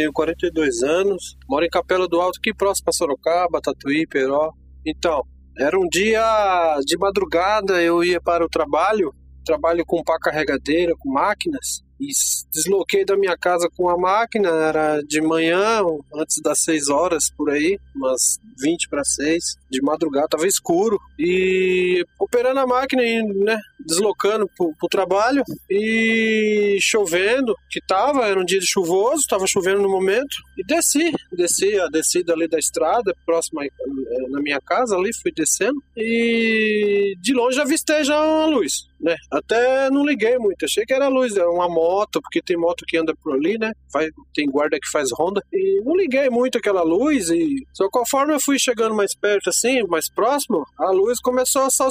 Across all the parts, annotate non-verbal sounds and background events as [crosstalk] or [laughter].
Tenho 42 anos, moro em Capela do Alto, aqui próximo a Sorocaba, Tatuí, Peró. Então, era um dia de madrugada, eu ia para o trabalho, trabalho com pá carregadeira, com máquinas, e desloquei da minha casa com a máquina, era de manhã, antes das 6 horas por aí, umas 20 para 6, de madrugada, tava escuro, e operando a máquina e, né, deslocando pro, pro trabalho e chovendo, que tava, era um dia chuvoso, tava chovendo no momento, e desci, desci a descida ali da estrada, próxima eh, na minha casa ali, fui descendo, e de longe avistei já uma luz né? Até não liguei muito, achei que era luz, era uma moto, porque tem moto que anda por ali, né? Faz, tem guarda que faz ronda. E não liguei muito aquela luz e só conforme eu fui chegando mais perto assim, mais próximo, a luz começou a só,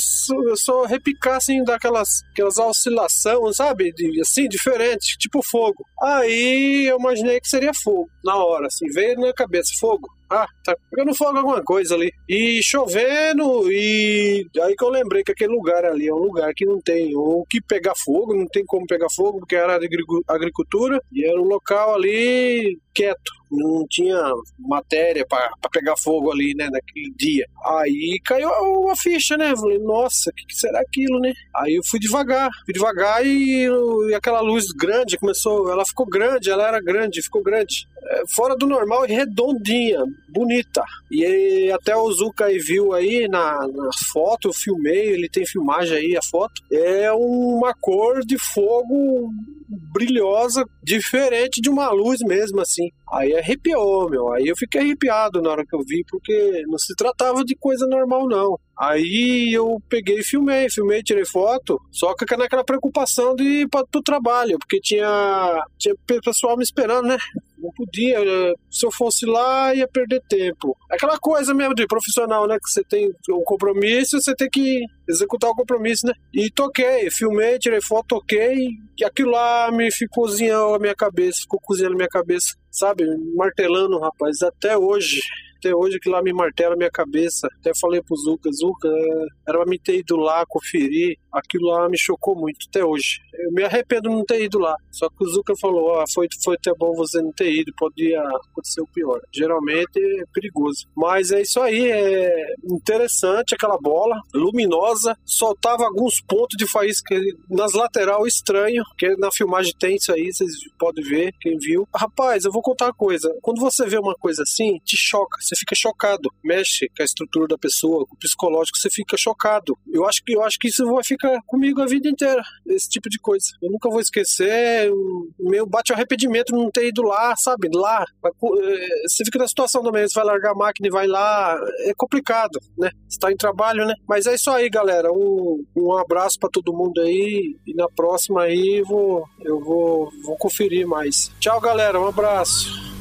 só repicar assim, daquelas aquelas oscilações, sabe? De, assim, diferente, tipo fogo. Aí eu imaginei que seria fogo na hora, assim, veio na cabeça fogo. Ah, tá pegando fogo alguma coisa ali. E chovendo, e aí que eu lembrei que aquele lugar ali é um lugar que não tem o que pegar fogo, não tem como pegar fogo, porque era de agricultura, e era um local ali quieto não tinha matéria para pegar fogo ali, né, naquele dia. Aí caiu a, ficha, né? Falei, nossa, o que, que, será aquilo, né? Aí eu fui devagar, fui devagar e, e, aquela luz grande começou, ela ficou grande, ela era grande, ficou grande. É, fora do normal e redondinha, bonita. E aí, até o Zuka aí viu aí na, na foto, eu filmei, ele tem filmagem aí, a foto. É uma cor de fogo brilhosa, diferente de uma luz mesmo, assim. Aí arrepiou, meu. Aí eu fiquei arrepiado na hora que eu vi, porque não se tratava de coisa normal, não. Aí eu peguei e filmei, filmei, tirei foto, só que naquela preocupação de ir para o trabalho, porque tinha, tinha pessoal me esperando, né? Não podia, se eu fosse lá, ia perder tempo. Aquela coisa mesmo de profissional, né? Que você tem um compromisso, você tem que executar o compromisso, né? E toquei, filmei, tirei foto, toquei, e aquilo lá me ficou cozinhando a minha cabeça, ficou cozinhando a minha cabeça, sabe? Martelando, rapaz, até hoje até hoje que lá me martela a minha cabeça. Até falei pro Zuka, Zuka, era pra me ter ido lá conferir. Aquilo lá me chocou muito até hoje. Eu me arrependo de não ter ido lá. Só que o Zuka falou, ah, foi, foi até bom você não ter ido, podia acontecer o pior. Geralmente é perigoso. Mas é isso aí, é interessante aquela bola, luminosa, soltava alguns pontos de faísca nas lateral estranho, que na filmagem tem isso aí, vocês podem ver, quem viu. Rapaz, eu vou contar uma coisa. Quando você vê uma coisa assim, te choca você fica chocado, mexe com a estrutura da pessoa, com o psicológico, você fica chocado. Eu acho que eu acho que isso vai ficar comigo a vida inteira, esse tipo de coisa. Eu nunca vou esquecer, meu bate arrependimento não ter ido lá, sabe? Lá, eh, você fica na situação também, você vai largar a máquina e vai lá, é complicado, né? Você tá em trabalho, né? Mas é isso aí, galera. Um, um abraço para todo mundo aí e na próxima aí vou, eu vou, vou conferir mais. Tchau, galera. Um abraço.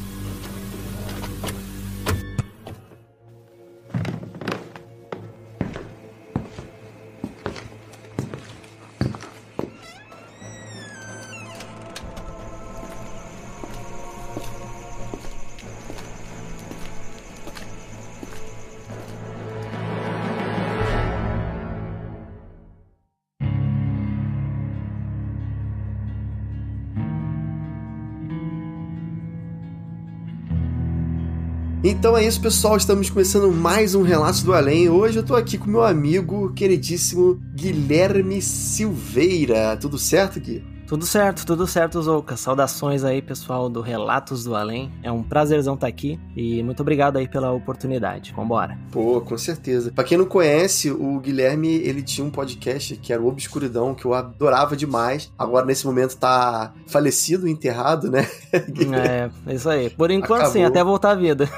Então é isso, pessoal. Estamos começando mais um Relatos do Além. Hoje eu tô aqui com meu amigo queridíssimo Guilherme Silveira. Tudo certo, Gui? Tudo certo, tudo certo, Zouca. Saudações aí, pessoal do Relatos do Além. É um prazerzão estar aqui e muito obrigado aí pela oportunidade. Vambora. Pô, com certeza. Pra quem não conhece, o Guilherme, ele tinha um podcast que era o Obscuridão, que eu adorava demais. Agora, nesse momento, tá falecido, enterrado, né? [laughs] é, isso aí. Por enquanto, Acabou. sim, até voltar à vida.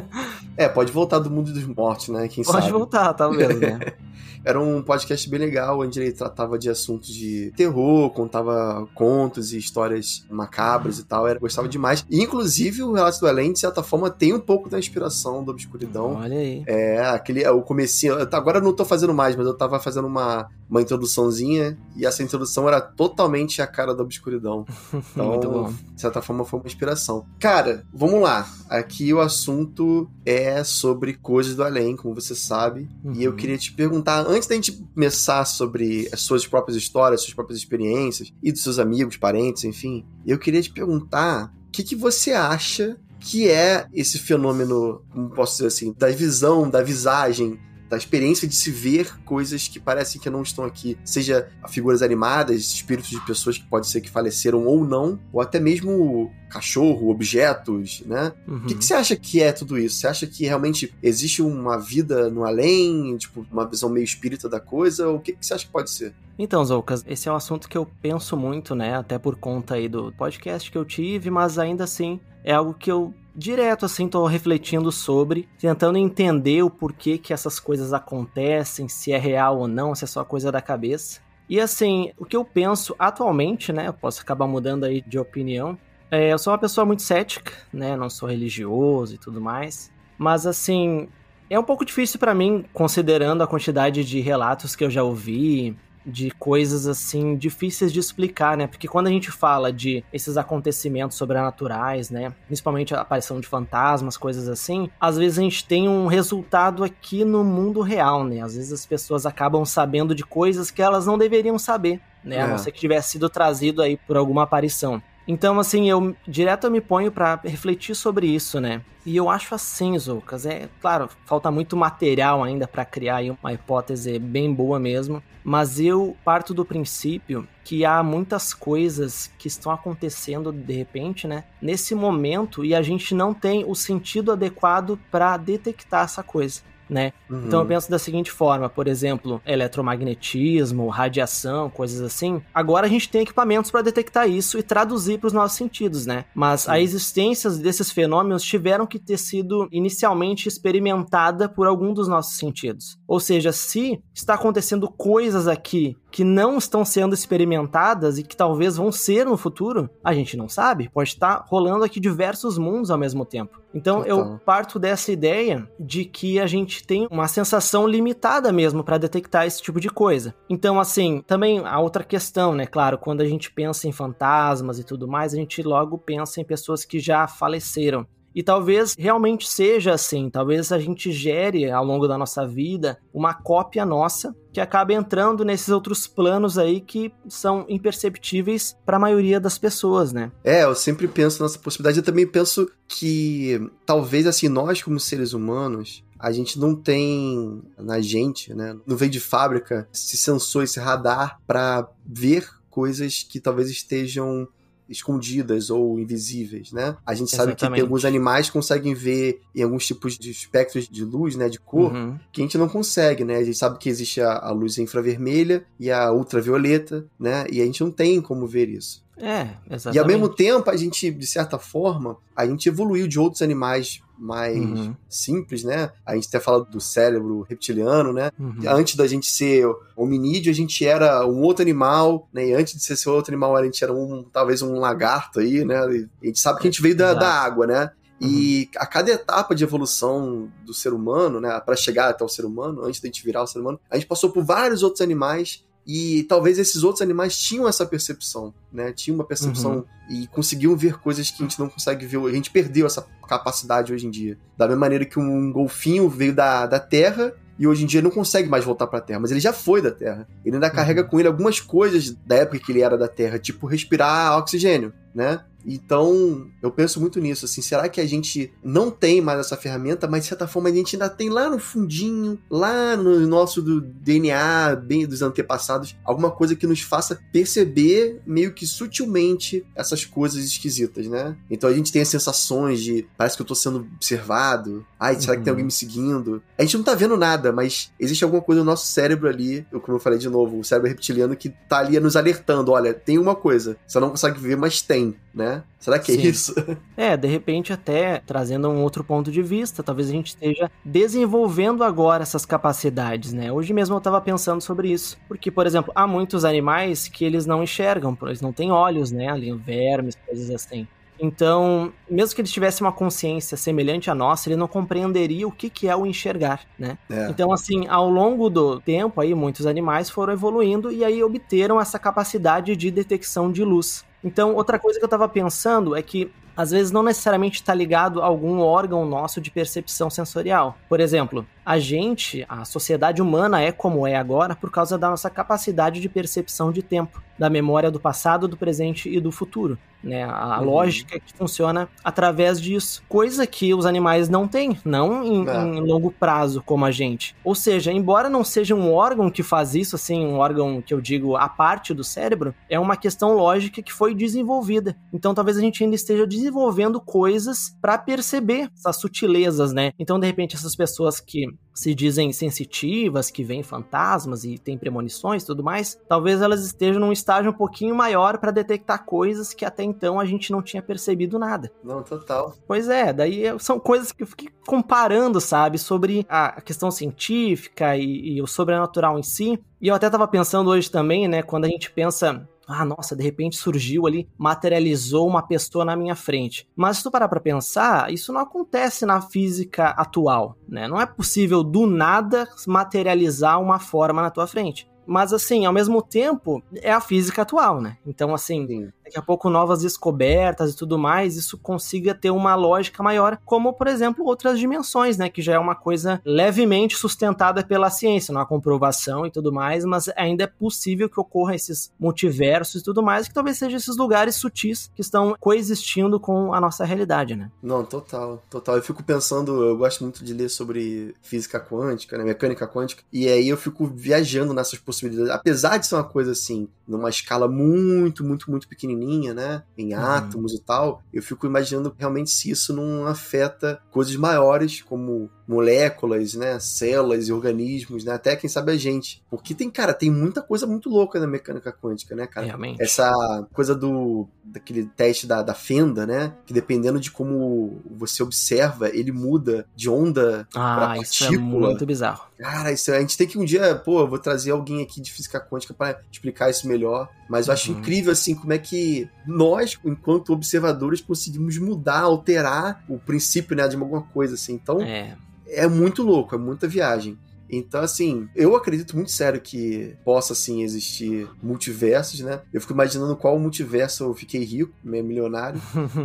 [laughs] é, pode voltar do mundo dos mortos, né? Quem pode sabe. voltar, talvez, né? [laughs] Era um podcast bem legal, onde ele tratava de assuntos de terror, contava contos e histórias macabras e tal. Eu gostava demais. E, inclusive, o Relato do Além, de certa forma, tem um pouco da inspiração do Obscuridão. Olha aí. É, aquele, é o comecinho. Agora eu não tô fazendo mais, mas eu tava fazendo uma, uma introduçãozinha e essa introdução era totalmente a cara da Obscuridão. [laughs] Então, de certa forma, foi uma inspiração. Cara, vamos lá. Aqui o assunto é sobre coisas do além, como você sabe. Uhum. E eu uhum. queria te perguntar antes da gente começar sobre as suas próprias histórias, suas próprias experiências e dos seus amigos, parentes, enfim, eu queria te perguntar o que, que você acha que é esse fenômeno, como posso dizer assim, da visão, da visagem da experiência de se ver coisas que parecem que não estão aqui, seja figuras animadas, espíritos de pessoas que pode ser que faleceram ou não, ou até mesmo cachorro, objetos, né? Uhum. O que, que, você acha que é tudo isso? Você acha que realmente existe uma vida no além, tipo, uma visão meio espírita da coisa? Ou o que, que você acha que pode ser? Então, Zoucas, esse é um assunto que eu penso muito, né? Até por conta aí do podcast que eu tive, mas ainda assim é algo que eu direto assim tô refletindo sobre, tentando entender o porquê que essas coisas acontecem, se é real ou não, se é só coisa da cabeça. E assim, o que eu penso atualmente, né, eu posso acabar mudando aí de opinião. É, eu sou uma pessoa muito cética, né, não sou religioso e tudo mais, mas assim, é um pouco difícil para mim considerando a quantidade de relatos que eu já ouvi, de coisas assim difíceis de explicar, né? Porque quando a gente fala de esses acontecimentos sobrenaturais, né, principalmente a aparição de fantasmas, coisas assim, às vezes a gente tem um resultado aqui no mundo real, né? Às vezes as pessoas acabam sabendo de coisas que elas não deveriam saber, né? É. A não ser que tivesse sido trazido aí por alguma aparição. Então, assim, eu direto eu me ponho para refletir sobre isso, né? E eu acho assim, Zoucas, é claro, falta muito material ainda para criar uma hipótese bem boa mesmo, mas eu parto do princípio que há muitas coisas que estão acontecendo de repente, né, nesse momento e a gente não tem o sentido adequado para detectar essa coisa né? Uhum. Então eu penso da seguinte forma, por exemplo, eletromagnetismo, radiação, coisas assim. Agora a gente tem equipamentos para detectar isso e traduzir para os nossos sentidos, né? Mas Sim. a existência desses fenômenos tiveram que ter sido inicialmente experimentada por algum dos nossos sentidos. Ou seja, se está acontecendo coisas aqui que não estão sendo experimentadas e que talvez vão ser no futuro, a gente não sabe. Pode estar rolando aqui diversos mundos ao mesmo tempo. Então Total. eu parto dessa ideia de que a gente tem uma sensação limitada mesmo para detectar esse tipo de coisa. Então, assim, também a outra questão, né? Claro, quando a gente pensa em fantasmas e tudo mais, a gente logo pensa em pessoas que já faleceram. E talvez realmente seja assim, talvez a gente gere ao longo da nossa vida uma cópia nossa que acaba entrando nesses outros planos aí que são imperceptíveis para a maioria das pessoas, né? É, eu sempre penso nessa possibilidade. Eu também penso que talvez assim nós como seres humanos a gente não tem na gente, né? Não vem de fábrica esse sensor, esse radar para ver coisas que talvez estejam escondidas ou invisíveis, né? A gente sabe Exatamente. que alguns animais conseguem ver em alguns tipos de espectros de luz, né, de cor, uhum. que a gente não consegue, né? A gente sabe que existe a, a luz infravermelha e a ultravioleta, né? E a gente não tem como ver isso. É, exatamente. E ao mesmo tempo, a gente, de certa forma, a gente evoluiu de outros animais mais uhum. simples, né? A gente até fala do cérebro reptiliano, né? Uhum. Antes da gente ser hominídeo, a gente era um outro animal, né? E antes de ser esse outro animal, a gente era um, talvez um lagarto aí, né? E a gente sabe que a gente veio da, da água, né? E uhum. a cada etapa de evolução do ser humano, né, para chegar até o ser humano, antes da gente virar o ser humano, a gente passou por vários outros animais e talvez esses outros animais tinham essa percepção, né? Tinham uma percepção uhum. e conseguiam ver coisas que a gente não consegue ver. A gente perdeu essa capacidade hoje em dia. Da mesma maneira que um golfinho veio da, da Terra e hoje em dia não consegue mais voltar para a Terra, mas ele já foi da Terra. Ele ainda carrega uhum. com ele algumas coisas da época que ele era da Terra, tipo respirar oxigênio, né? Então, eu penso muito nisso, assim, será que a gente não tem mais essa ferramenta, mas de certa forma a gente ainda tem lá no fundinho, lá no nosso do DNA, bem dos antepassados, alguma coisa que nos faça perceber meio que sutilmente essas coisas esquisitas, né? Então a gente tem as sensações de parece que eu tô sendo observado, ai, será uhum. que tem alguém me seguindo? A gente não tá vendo nada, mas existe alguma coisa no nosso cérebro ali, como eu falei de novo, o cérebro reptiliano que tá ali nos alertando, olha, tem uma coisa, você não consegue ver, mas tem, né? Será que é Sim. é isso? [laughs] É, de repente até trazendo um outro ponto de vista, talvez a gente esteja desenvolvendo agora essas capacidades, né? Hoje mesmo eu estava pensando sobre isso, porque por exemplo, há muitos animais que eles não enxergam, eles não têm olhos, né? Ali vermes, coisas assim. Então, mesmo que ele tivesse uma consciência semelhante à nossa, ele não compreenderia o que, que é o enxergar, né? É. Então, assim, ao longo do tempo aí, muitos animais foram evoluindo e aí obteram essa capacidade de detecção de luz. Então, outra coisa que eu estava pensando é que às vezes não necessariamente está ligado a algum órgão nosso de percepção sensorial. Por exemplo, a gente, a sociedade humana é como é agora por causa da nossa capacidade de percepção de tempo, da memória do passado, do presente e do futuro. Né? A uhum. lógica que funciona através disso. Coisa que os animais não têm, não em, é. em, longo prazo como a gente. Ou seja, embora não seja um órgão que faz isso, assim, um órgão que eu digo a parte do cérebro, é uma questão lógica que foi desenvolvida. Então talvez a gente ainda esteja desenvolvendo coisas para perceber essas sutilezas, né? Então, de repente, essas pessoas que se dizem sensitivas, que veem fantasmas e têm premonições e tudo mais, talvez elas estejam num estágio um pouquinho maior para detectar coisas que até então a gente não tinha percebido nada. Não, total. Pois é, daí são coisas que eu fiquei comparando, sabe, sobre a questão científica e, e o sobrenatural em si. E eu até estava pensando hoje também, né, quando a gente pensa ah, nossa, de repente surgiu ali, materializou uma pessoa na minha frente. Mas se tu parar pra pensar, isso não acontece na física atual, né? Não é possível do nada materializar uma forma na tua frente. Mas assim, ao mesmo tempo, é a física atual, né? Então, assim, Sim daqui a pouco novas descobertas e tudo mais, isso consiga ter uma lógica maior, como por exemplo outras dimensões, né, que já é uma coisa levemente sustentada pela ciência, há comprovação e tudo mais, mas ainda é possível que ocorra esses multiversos e tudo mais, que talvez sejam esses lugares sutis que estão coexistindo com a nossa realidade, né? Não, total, total. Eu fico pensando, eu gosto muito de ler sobre física quântica, né, mecânica quântica, e aí eu fico viajando nessas possibilidades, apesar de ser uma coisa assim, numa escala muito, muito, muito pequenininha pequenininha, né? Em uhum. átomos e tal. Eu fico imaginando realmente se isso não afeta coisas maiores, como moléculas, né, células e organismos, né, até quem sabe a gente. Porque tem, cara, tem muita coisa muito louca na mecânica quântica, né, cara? Realmente. Essa coisa do daquele teste da, da fenda, né, que dependendo de como você observa, ele muda de onda ah, para partícula. Isso é muito bizarro. Cara, isso, a gente tem que um dia, pô, eu vou trazer alguém aqui de física quântica para explicar isso melhor. Mas eu acho uhum. incrível, assim, como é que nós, enquanto observadores, conseguimos mudar, alterar o princípio, né, de alguma coisa, assim. Então, é é muito louco, é muita viagem. Então, assim, eu acredito muito sério que possa, assim, existir multiversos, né? Eu fico imaginando qual multiverso eu fiquei rico, meio milionário.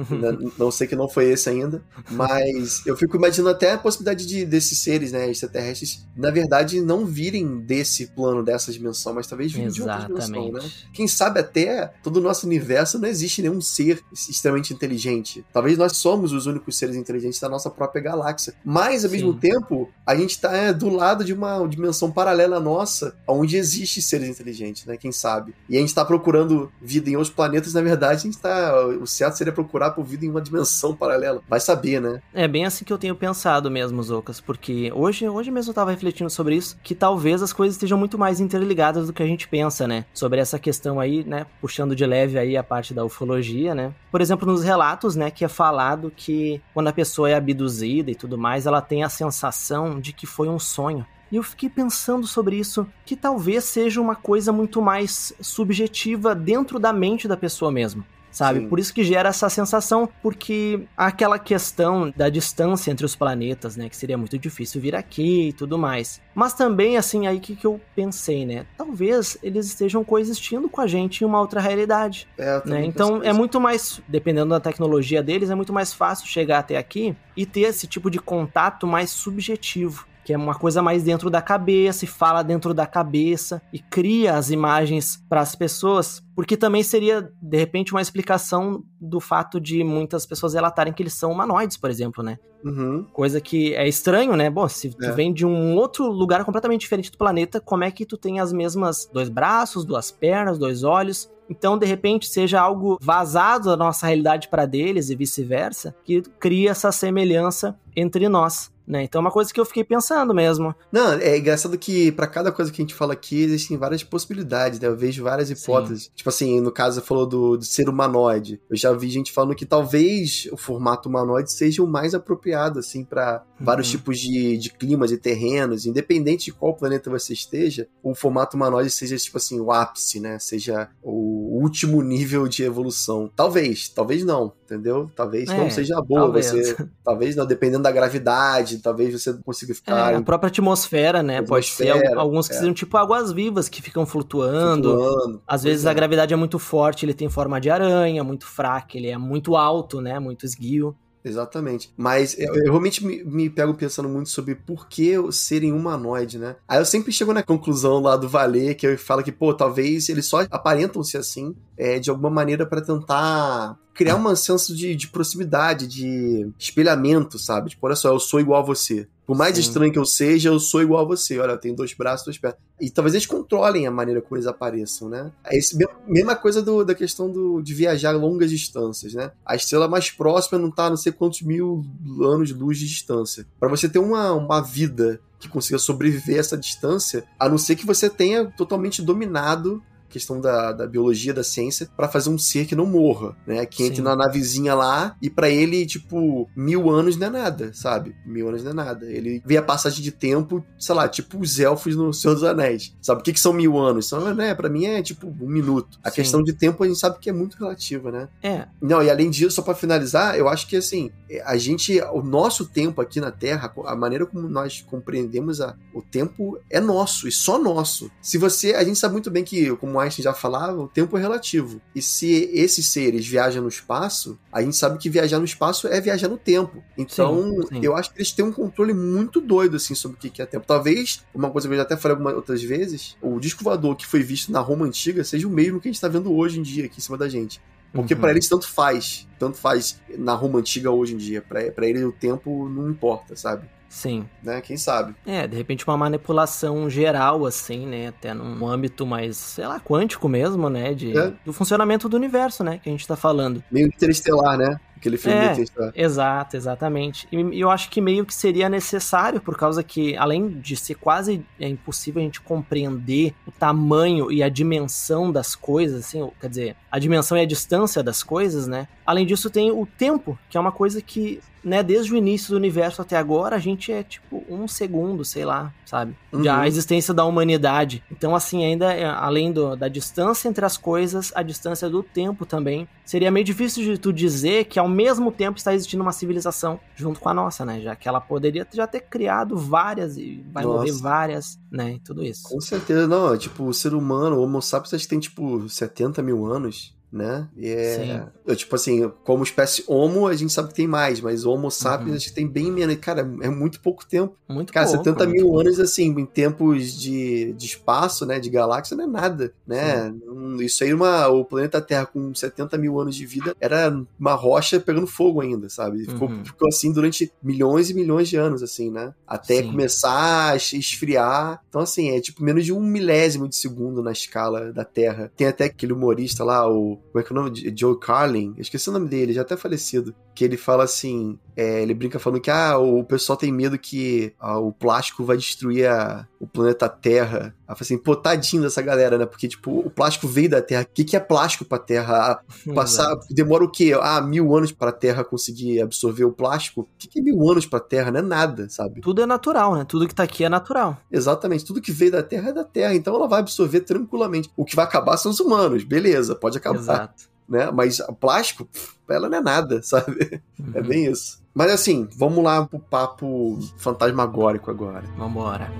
[laughs] não sei que não foi esse ainda. Mas eu fico imaginando até a possibilidade de desses seres, né, extraterrestres, na verdade, não virem desse plano, dessa dimensão, mas talvez virem de outra dimensão, né? Quem sabe até todo o nosso universo não existe nenhum ser extremamente inteligente. Talvez nós somos os únicos seres inteligentes da nossa própria galáxia. Mas, ao Sim. mesmo tempo, a gente tá é, do lado de uma dimensão paralela nossa, onde existe seres inteligentes, né? Quem sabe? E a gente está procurando vida em outros planetas, na verdade, a gente tá. O certo seria procurar por vida em uma dimensão paralela. Vai saber, né? É bem assim que eu tenho pensado mesmo, Zocas, porque hoje, hoje mesmo eu tava refletindo sobre isso, que talvez as coisas estejam muito mais interligadas do que a gente pensa, né? Sobre essa questão aí, né? Puxando de leve aí a parte da ufologia, né? Por exemplo, nos relatos, né, que é falado que quando a pessoa é abduzida e tudo mais, ela tem a sensação de que foi um sonho. E eu fiquei pensando sobre isso, que talvez seja uma coisa muito mais subjetiva dentro da mente da pessoa mesmo sabe? Sim. Por isso que gera essa sensação, porque aquela questão da distância entre os planetas, né? Que seria muito difícil vir aqui e tudo mais. Mas também, assim, aí que, que eu pensei, né? Talvez eles estejam coexistindo com a gente em uma outra realidade. É, né? Então é muito mais, dependendo da tecnologia deles, é muito mais fácil chegar até aqui e ter esse tipo de contato mais subjetivo que é uma coisa mais dentro da cabeça e fala dentro da cabeça e cria as imagens para as pessoas, porque também seria de repente uma explicação do fato de muitas pessoas relatarem que eles são humanoides, por exemplo, né? Uhum. Coisa que é estranho, né? Bom, se tu É. vem de um outro lugar completamente diferente do planeta, como é que tu tem as mesmas dois braços, duas pernas, dois olhos? Então, de repente, seja algo vazado da nossa realidade para deles e vice-versa, que cria essa semelhança entre nós. Né? Então é uma coisa que eu fiquei pensando mesmo. Não, é engraçado que pra cada coisa que a gente fala aqui, existem várias possibilidades, né? Eu vejo várias hipóteses. Tipo assim, no caso, você falou do, do ser humanoide. Eu já vi gente falando que talvez o formato humanoide seja o mais apropriado, assim, pra vários Uhum. tipos de, de climas e terrenos. Independente de qual planeta você esteja, o formato humanoide seja, tipo assim, o ápice, né? Seja o último nível de evolução. Talvez, talvez não, entendeu? Talvez É, não seja boa. talvez. Você, talvez não, dependendo da gravidade, talvez você consiga ficar É, a própria atmosfera, né? Pode ser al- Atmosfera, alguns que é. sejam tipo águas vivas que ficam flutuando. flutuando. Às vezes é. a gravidade é muito forte, ele tem forma de aranha, muito fraca, ele é muito alto, né? Muito esguio. Exatamente. Mas eu, eu realmente me, me pego pensando muito sobre por que serem humanoide, né? Aí eu sempre chego na conclusão lá do Valer, que eu falo que, pô, talvez eles só aparentam ser assim, é, de alguma maneira pra tentar criar um senso de, de proximidade, de espelhamento, sabe? Tipo, olha só, eu sou igual a você. Por mais Sim. estranho que eu seja, eu sou igual a você. Olha, eu tenho dois braços, duas pernas. E talvez eles controlem a maneira como eles apareçam, né? É esse, me- mesma coisa do- da questão do, de viajar longas distâncias, né? A estrela mais próxima não tá a não sei quantos mil anos de luz de distância. Pra você ter uma, uma vida que consiga sobreviver a essa distância, a não ser que você tenha totalmente dominado questão da, da biologia, da ciência, pra fazer um ser que não morra, né? Que entre Sim. na navezinha lá e pra ele, tipo, mil anos não é nada, sabe? Mil anos não é nada. Ele vê a passagem de tempo, sei lá, tipo os elfos no Senhor dos Anéis. Sabe o que, que são mil anos? São, né? Pra mim é tipo um minuto. A Sim. questão de tempo a gente sabe que é muito relativa, né? É, Não, e além disso, só pra finalizar, eu acho que assim, a gente, o nosso tempo aqui na Terra, a maneira como nós compreendemos a, o tempo é nosso e só nosso. Se você, a gente sabe muito bem que, como Einstein já falava, o tempo é relativo. E se esses seres viajam no espaço, a gente sabe que viajar no espaço é viajar no tempo. Então, Sim, sim. eu acho que eles têm um controle muito doido assim sobre o que é tempo. Talvez uma coisa que eu já até falei algumas outras vezes, o disco voador que foi visto na Roma antiga seja o mesmo que a gente tá vendo hoje em dia aqui em cima da gente. Porque Uhum. pra eles tanto faz, tanto faz na Roma antiga hoje em dia. Pra, pra eles o tempo não importa, sabe? Sim. Né? Quem sabe? É, de repente uma manipulação geral, assim, né? Até num âmbito mais, sei lá, quântico mesmo, né? De, É. Do funcionamento do universo, né? Que a gente tá falando. Meio interestelar, né? Aquele filme É. interestelar. Exato, exatamente. E eu acho que meio que seria necessário, por causa que, além de ser quase é impossível a gente compreender o tamanho e a dimensão das coisas, assim, quer dizer, a dimensão e a distância das coisas, né? Além disso, tem o tempo, que é uma coisa que, né, desde o início do universo até agora, a gente é tipo um segundo, sei lá, sabe? Uhum. a existência da humanidade. Então, assim, ainda é, além do- da distância entre as coisas, a distância do tempo também. Seria meio difícil de tu dizer que ao mesmo tempo está existindo uma civilização junto com a nossa, né? Já que ela poderia já ter criado várias e vai Nossa. morrer várias, né? E tudo isso. Com certeza, não. Tipo, o ser humano, o Homo sapiens, acho que tem tipo 70 mil anos. Né? E é, Sim. é, tipo assim, como espécie Homo, a gente sabe que tem mais, mas Homo sapiens Uhum. acho que tem bem menos. Cara, é muito pouco tempo. Muito Cara, pouco, 70 muito mil pouco. anos, assim, em tempos de, de espaço, né, de galáxia, não é nada, né? Hum, Isso aí, uma, o planeta Terra com 70 mil anos de vida era uma rocha pegando fogo ainda, sabe? Ficou, Uhum. ficou assim durante milhões e milhões de anos, assim, né? Até Sim. começar a esfriar. Então, assim, é tipo menos de um milésimo de segundo na escala da Terra. Tem até aquele humorista lá, o. Como é que é o nome? Joe Carlin. Esqueci o nome dele, já até falecido. Que ele fala assim: é, ele brinca falando que ah, o pessoal tem medo que ah, o plástico vai destruir a- o planeta Terra. Aí fala assim, pô, tadinho dessa galera, né? Porque, tipo, o plástico veio da Terra. O que, que é plástico pra Terra? Ah, [laughs] Passar, demora o quê? Ah, mil anos pra Terra conseguir absorver o plástico? O que, que é mil anos pra Terra? Não é nada, sabe? Tudo é natural, né? Tudo que tá aqui é natural. Exatamente, tudo que veio da Terra é da Terra, então ela vai absorver tranquilamente. O que vai acabar são os humanos, beleza, pode acabar, Exato. Né? Mas plástico, pff, ela não é nada, [laughs] sabe? É Uhum. bem isso. Mas assim, vamos lá pro papo fantasmagórico agora. Vambora.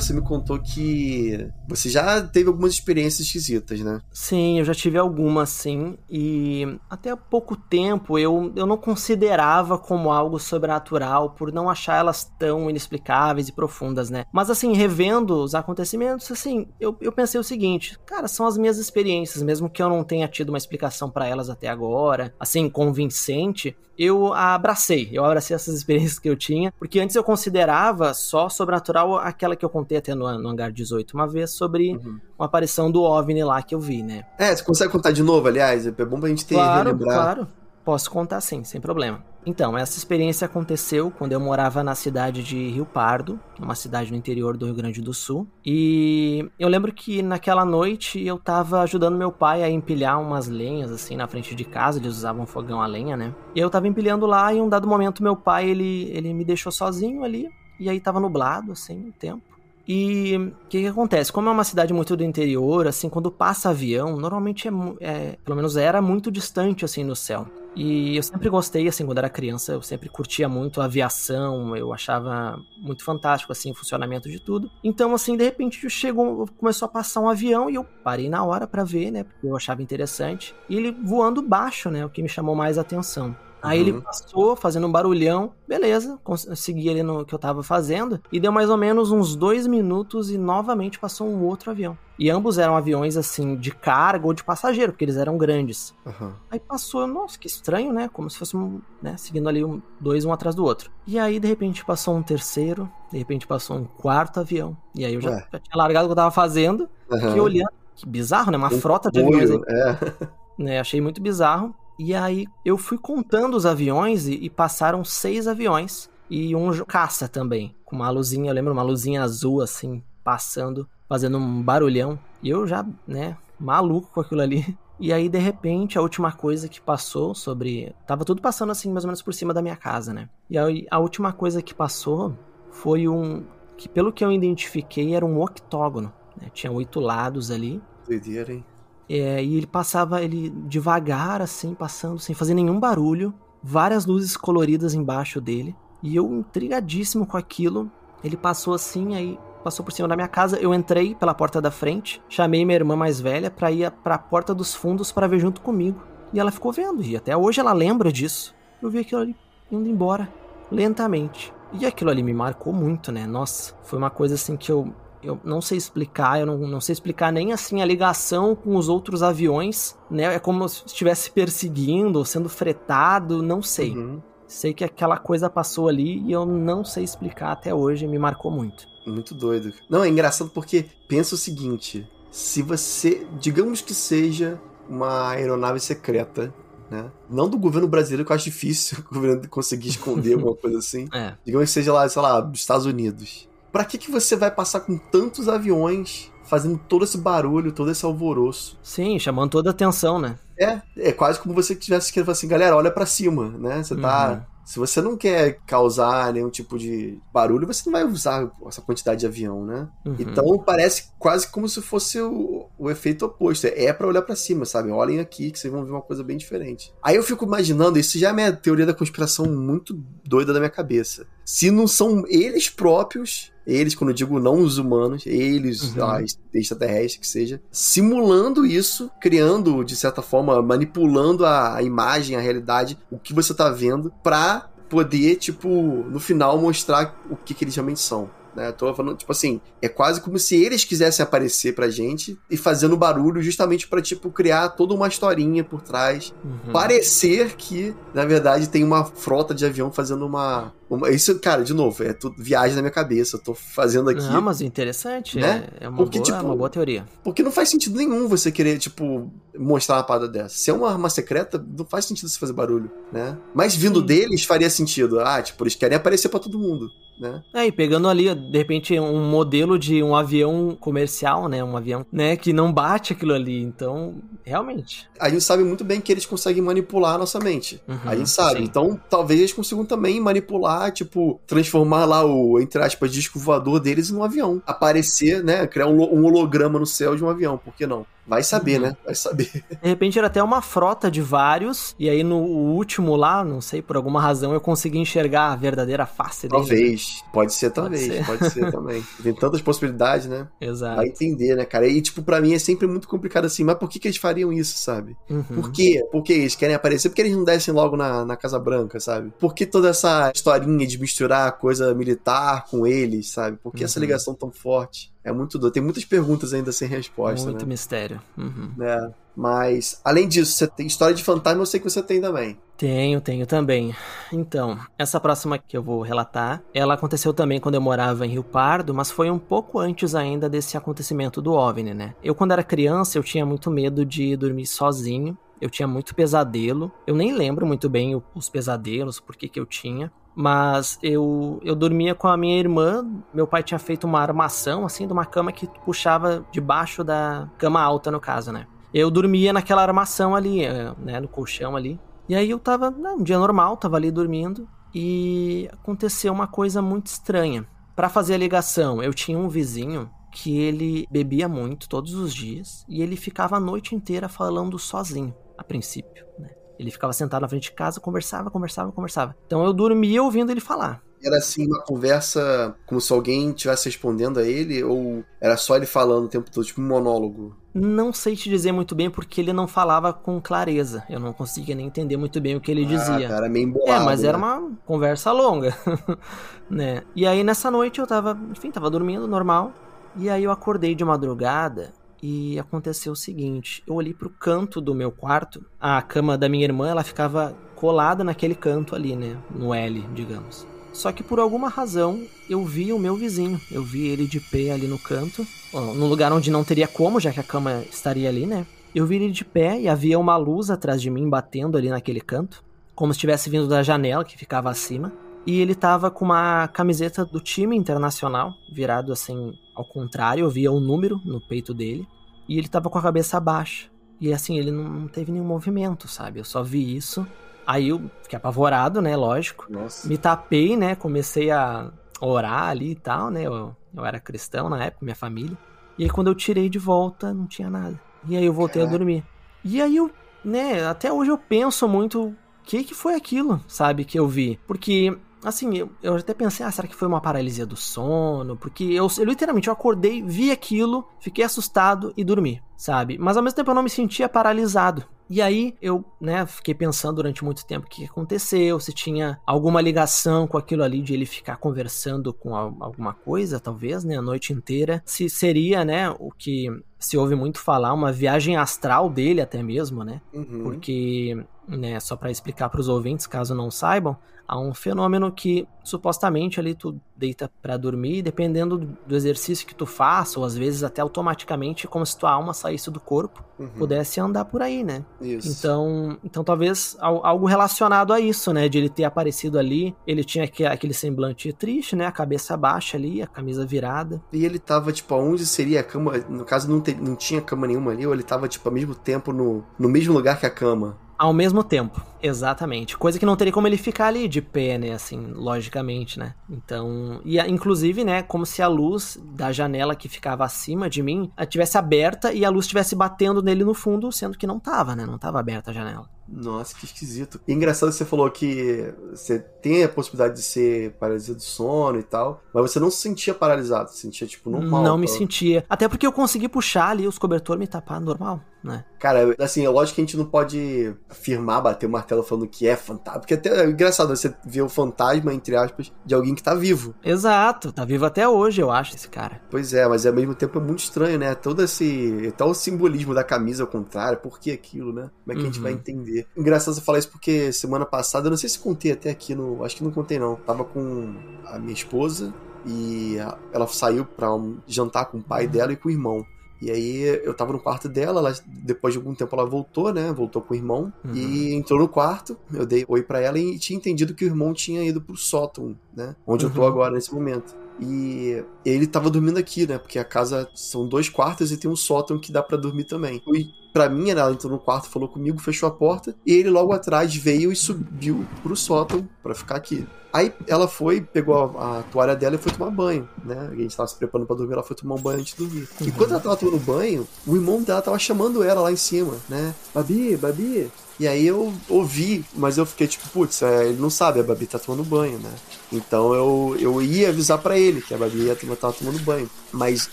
Você me contou que você já teve algumas experiências esquisitas, né? Sim, eu já tive algumas, sim. E até há pouco tempo eu, eu não considerava como algo sobrenatural por não achar elas tão inexplicáveis e profundas, né? Mas assim, revendo os acontecimentos, assim, eu, eu pensei o seguinte, cara, são as minhas experiências, mesmo que eu não tenha tido uma explicação para elas até agora, assim, convincente, eu abracei, eu abracei essas [laughs] experiências que eu tinha, porque antes eu considerava só sobrenatural aquela que eu contei até no, no Hangar 18 uma vez sobre uhum. uma aparição do OVNI lá que eu vi, né? É, você consegue contar de novo, aliás? É bom pra gente ter claro, relembrar. Claro, Posso contar sim, sem problema. Então, essa experiência aconteceu quando eu morava na cidade de Rio Pardo, uma cidade no interior do Rio Grande do Sul. E eu lembro que naquela noite eu tava ajudando meu pai a empilhar umas lenhas assim na frente de casa, eles usavam fogão a lenha, né? E eu tava empilhando lá e em um dado momento meu pai, ele, ele me deixou sozinho ali, e aí tava nublado assim, o tempo. E o que, que, acontece? Como é uma cidade muito do interior, assim, quando passa avião, normalmente é, é, pelo menos era muito distante assim no céu. E eu sempre gostei, assim, quando era criança, eu sempre curtia muito a aviação, eu achava muito fantástico, assim, o funcionamento de tudo. Então, assim, de repente chegou, começou a passar um avião e eu parei na hora para ver, né, porque eu achava interessante. E ele voando baixo, né, o que me chamou mais atenção. Aí uhum. ele passou fazendo um barulhão, beleza, consegui ali no que eu tava fazendo, e deu mais ou menos uns dois minutos e novamente passou um outro avião. E ambos eram aviões assim de carga ou de passageiro, porque eles eram grandes. Uhum. Aí passou, nossa, que estranho, né? Como se fosse um, né, seguindo ali um, dois um atrás do outro. E aí de repente passou um terceiro, de repente passou um quarto avião. E aí eu já, já tinha largado o que eu tava fazendo, uhum. que olhando, que bizarro, né? Uma um frota de aviões aí. É. Né, achei muito bizarro. E aí eu fui contando os aviões e, e passaram seis aviões e um caça também, com uma luzinha, eu lembro, uma luzinha azul assim, passando, fazendo um barulhão. E eu já, né, maluco com aquilo ali. [laughs] E aí, de repente, a última coisa que passou sobre. Tava tudo passando assim, mais ou menos por cima da minha casa, né? E aí, a última coisa que passou foi um. Que pelo que eu identifiquei era um octógono. Né? Tinha oito lados ali. Doideira, hein? É, e ele passava ele devagar, assim, passando sem fazer nenhum barulho, várias luzes coloridas embaixo dele. E eu, intrigadíssimo com aquilo, ele passou assim, aí passou por cima da minha casa. Eu entrei pela porta da frente, chamei minha irmã mais velha pra ir pra porta dos fundos para ver junto comigo. E ela ficou vendo, e até hoje ela lembra disso. Eu vi aquilo ali indo embora, lentamente. E aquilo ali me marcou muito, né? Nossa, foi uma coisa assim que eu eu não sei explicar, eu não, não sei explicar nem assim a ligação com os outros aviões, né? É como se estivesse perseguindo ou sendo fretado, não sei. Uhum. Sei que aquela coisa passou ali e eu não sei explicar até hoje, me marcou muito. Muito doido. Não, é engraçado porque pensa o seguinte: se você, digamos que seja uma aeronave secreta, né? Não do governo brasileiro, que eu acho difícil [laughs] o governo conseguir esconder [laughs] alguma coisa assim. É. Digamos que seja lá, sei lá, dos Estados Unidos. Pra que, que você vai passar com tantos aviões fazendo todo esse barulho, todo esse alvoroço? Sim, chamando toda a atenção, né? É, é quase como você tivesse que falar assim, galera, olha para cima, né? Você tá. Uhum. Se você não quer causar nenhum tipo de barulho, você não vai usar essa quantidade de avião, né? Uhum. Então parece quase como se fosse o, o efeito oposto. É para olhar para cima, sabe? Olhem aqui que vocês vão ver uma coisa bem diferente. Aí eu fico imaginando, isso já é minha teoria da conspiração muito doida da minha cabeça. Se não são eles próprios eles, quando eu digo não os humanos, eles, uhum. ah, extraterrestres que seja, simulando isso, criando, de certa forma, manipulando a, a imagem, a realidade, o que você tá vendo, pra poder, tipo, no final mostrar o que, que eles realmente são. Né? Tô falando, tipo assim, é quase como se eles quisessem aparecer pra gente e fazendo barulho justamente para tipo, criar toda uma historinha por trás. Uhum. Parecer que, na verdade, tem uma frota de avião fazendo uma. Uma isso, cara, de novo, é tudo viagem na minha cabeça. Eu tô fazendo aqui. Não, mas interessante, né? É, é uma, porque, boa, tipo, uma boa teoria. Porque não faz sentido nenhum você querer, tipo, mostrar uma parada dessa. Se é uma arma secreta, não faz sentido você fazer barulho, né? Mas vindo Sim. deles faria sentido. Ah, tipo, eles querem aparecer para todo mundo né? É, e pegando ali, de repente, um modelo de um avião comercial, né? Um avião, né? Que não bate aquilo ali. Então, realmente. A gente sabe muito bem que eles conseguem manipular a nossa mente. Uhum, a gente sabe. Sim. Então, talvez eles consigam também manipular tipo, transformar lá o, entre aspas, disco voador deles num avião. Aparecer, né? Criar um, um holograma no céu de um avião, por que não? Vai saber, uhum. né? Vai saber. [laughs] De repente era até uma frota de vários, e aí no último lá, não sei, por alguma razão, eu consegui enxergar a verdadeira face dele. Talvez. Pode ser, talvez. Pode ser, pode ser também. [laughs] Tem tantas possibilidades, né? Exato. Vai entender, né, cara? E, tipo, pra mim é sempre muito complicado assim, mas por que, que eles fariam isso, sabe? Uhum. Por quê? Por que eles querem aparecer? Por que eles não descem logo na, na Casa Branca, sabe? Por que toda essa de misturar coisa militar com eles, sabe? Por que uhum. essa ligação tão forte? É muito doido. Tem muitas perguntas ainda sem resposta. Muito né? mistério. Uhum. É. Mas, além disso, você tem história de fantasma, eu sei que você tem também. Tenho, tenho também. Então, essa próxima que eu vou relatar, ela aconteceu também quando eu morava em Rio Pardo, mas foi um pouco antes ainda desse acontecimento do OVNI, né? Eu, quando era criança, eu tinha muito medo de dormir sozinho. Eu tinha muito pesadelo. Eu nem lembro muito bem os pesadelos, por que eu tinha mas eu, eu dormia com a minha irmã. Meu pai tinha feito uma armação, assim, de uma cama que puxava debaixo da cama alta, no caso, né? Eu dormia naquela armação ali, eh, né, no colchão ali. E aí eu tava, um dia normal, tava ali dormindo e aconteceu uma coisa muito estranha. Para fazer a ligação, eu tinha um vizinho que ele bebia muito todos os dias e ele ficava a noite inteira falando sozinho, a princípio, né? Ele ficava sentado na frente de casa, conversava, conversava, conversava. Então eu dormia ouvindo ele falar. Era assim, uma conversa como se alguém estivesse respondendo a ele, ou era só ele falando o tempo todo, tipo um monólogo? Não sei te dizer muito bem porque ele não falava com clareza. Eu não conseguia nem entender muito bem o que ele ah, dizia. Cara, meio embolado, é, mas né? era uma conversa longa, [laughs] né? E aí nessa noite eu tava, enfim, tava dormindo normal. E aí eu acordei de madrugada e aconteceu o seguinte: eu olhei pro canto do meu quarto, a cama da minha irmã ela ficava colada naquele canto ali, né? No L, digamos. Só que por alguma razão eu vi o meu vizinho, eu vi ele de pé ali no canto, no lugar onde não teria como, já que a cama estaria ali, né? Eu vi ele de pé e havia uma luz atrás de mim batendo ali naquele canto, como se estivesse vindo da janela que ficava acima. E ele tava com uma camiseta do time internacional, virado assim ao contrário, eu via o um número no peito dele. E ele tava com a cabeça baixa. E assim, ele não, teve nenhum movimento, sabe? Eu só vi isso. Aí eu fiquei apavorado, né? Lógico. Nossa. Me tapei, né? Comecei a orar ali e tal, né? Eu, eu era cristão na época, minha família. E aí quando eu tirei de volta, não tinha nada. E aí eu voltei Caraca. a dormir. E aí eu, né? Até hoje eu penso muito o que que foi aquilo, sabe? Que eu vi. Porque assim, eu, eu até pensei, ah, será que foi uma paralisia do sono? Porque eu, eu, literalmente eu acordei, vi aquilo, fiquei assustado e dormi, sabe? Mas ao mesmo tempo eu não me sentia paralisado. E aí eu, né, fiquei pensando durante muito tempo o que aconteceu, se tinha alguma ligação com aquilo ali de ele ficar conversando com alguma coisa, talvez, né, a noite inteira. Se seria, né, o que se ouve muito falar, uma viagem astral dele até mesmo, né? Uhum. Porque, né, só para explicar para os ouvintes, caso não saibam, há um fenômeno que supostamente ali tu deita para dormir, dependendo do exercício que tu faça, ou às vezes até automaticamente, como se tua alma saísse do corpo, uhum. pudesse andar por aí, né? Isso. Então, então talvez algo relacionado a isso, né? De ele ter aparecido ali, ele tinha aquele semblante triste, né? A cabeça baixa ali, a camisa virada. E ele tava, tipo, aonde seria a cama? No caso, não, te, não tinha cama nenhuma ali, ou ele tava, tipo, ao mesmo tempo no, no mesmo lugar que a cama? Ao mesmo tempo, exatamente. Coisa que não teria como ele ficar ali de pé, né? Assim, logicamente, né? Então. E inclusive, né? Como se a luz da janela que ficava acima de mim tivesse aberta e a luz estivesse batendo nele no fundo, sendo que não tava, né? Não tava aberta a janela. Nossa, que esquisito. E engraçado que você falou que você tem a possibilidade de ser paralisia do sono e tal, mas você não se sentia paralisado, se sentia tipo normal. Não me sentia. Até porque eu consegui puxar ali os cobertores me tapar normal, né? Cara, assim, é lógico que a gente não pode afirmar, bater o martelo falando que é fantasma, porque até é engraçado você ver o fantasma, entre aspas, de alguém que tá vivo. Exato, tá vivo até hoje, eu acho, esse cara. Pois é, mas ao mesmo tempo é muito estranho, né? Todo esse. Até o simbolismo da camisa ao contrário, por que aquilo, né? Como é que uhum. a gente vai uhum. Entender? Engraçado você falar isso porque semana passada, eu não sei se contei até aqui no. Acho que não contei não. Tava com a minha esposa e ela saiu pra um jantar com o pai dela e com o irmão. E aí eu tava no quarto dela, ela, depois de algum tempo ela voltou, né? Voltou com o irmão uhum. e entrou no quarto. Eu dei oi para ela e tinha entendido que o irmão tinha ido pro sótão, né? Onde uhum. eu tô uhum. agora nesse momento. E ele tava dormindo aqui, né? Porque a casa são dois quartos e tem um sótão que dá para dormir também. E pra mim, ela entrou no quarto, falou comigo, fechou a porta. E ele logo atrás veio e subiu pro sótão para ficar aqui. Aí ela foi, pegou a, a, toalha dela e foi tomar banho, né? A gente tava se preparando pra dormir, ela foi tomar um banho antes de dormir. Uhum. Enquanto ela tava tomando banho, o irmão dela tava chamando ela lá em cima, né? Babi, Babi, e aí eu ouvi, mas eu fiquei tipo, putz, é, ele não sabe, a Babi tá tomando banho, né? Então eu, eu ia avisar para ele que a Babi ia tava tomando banho. Mas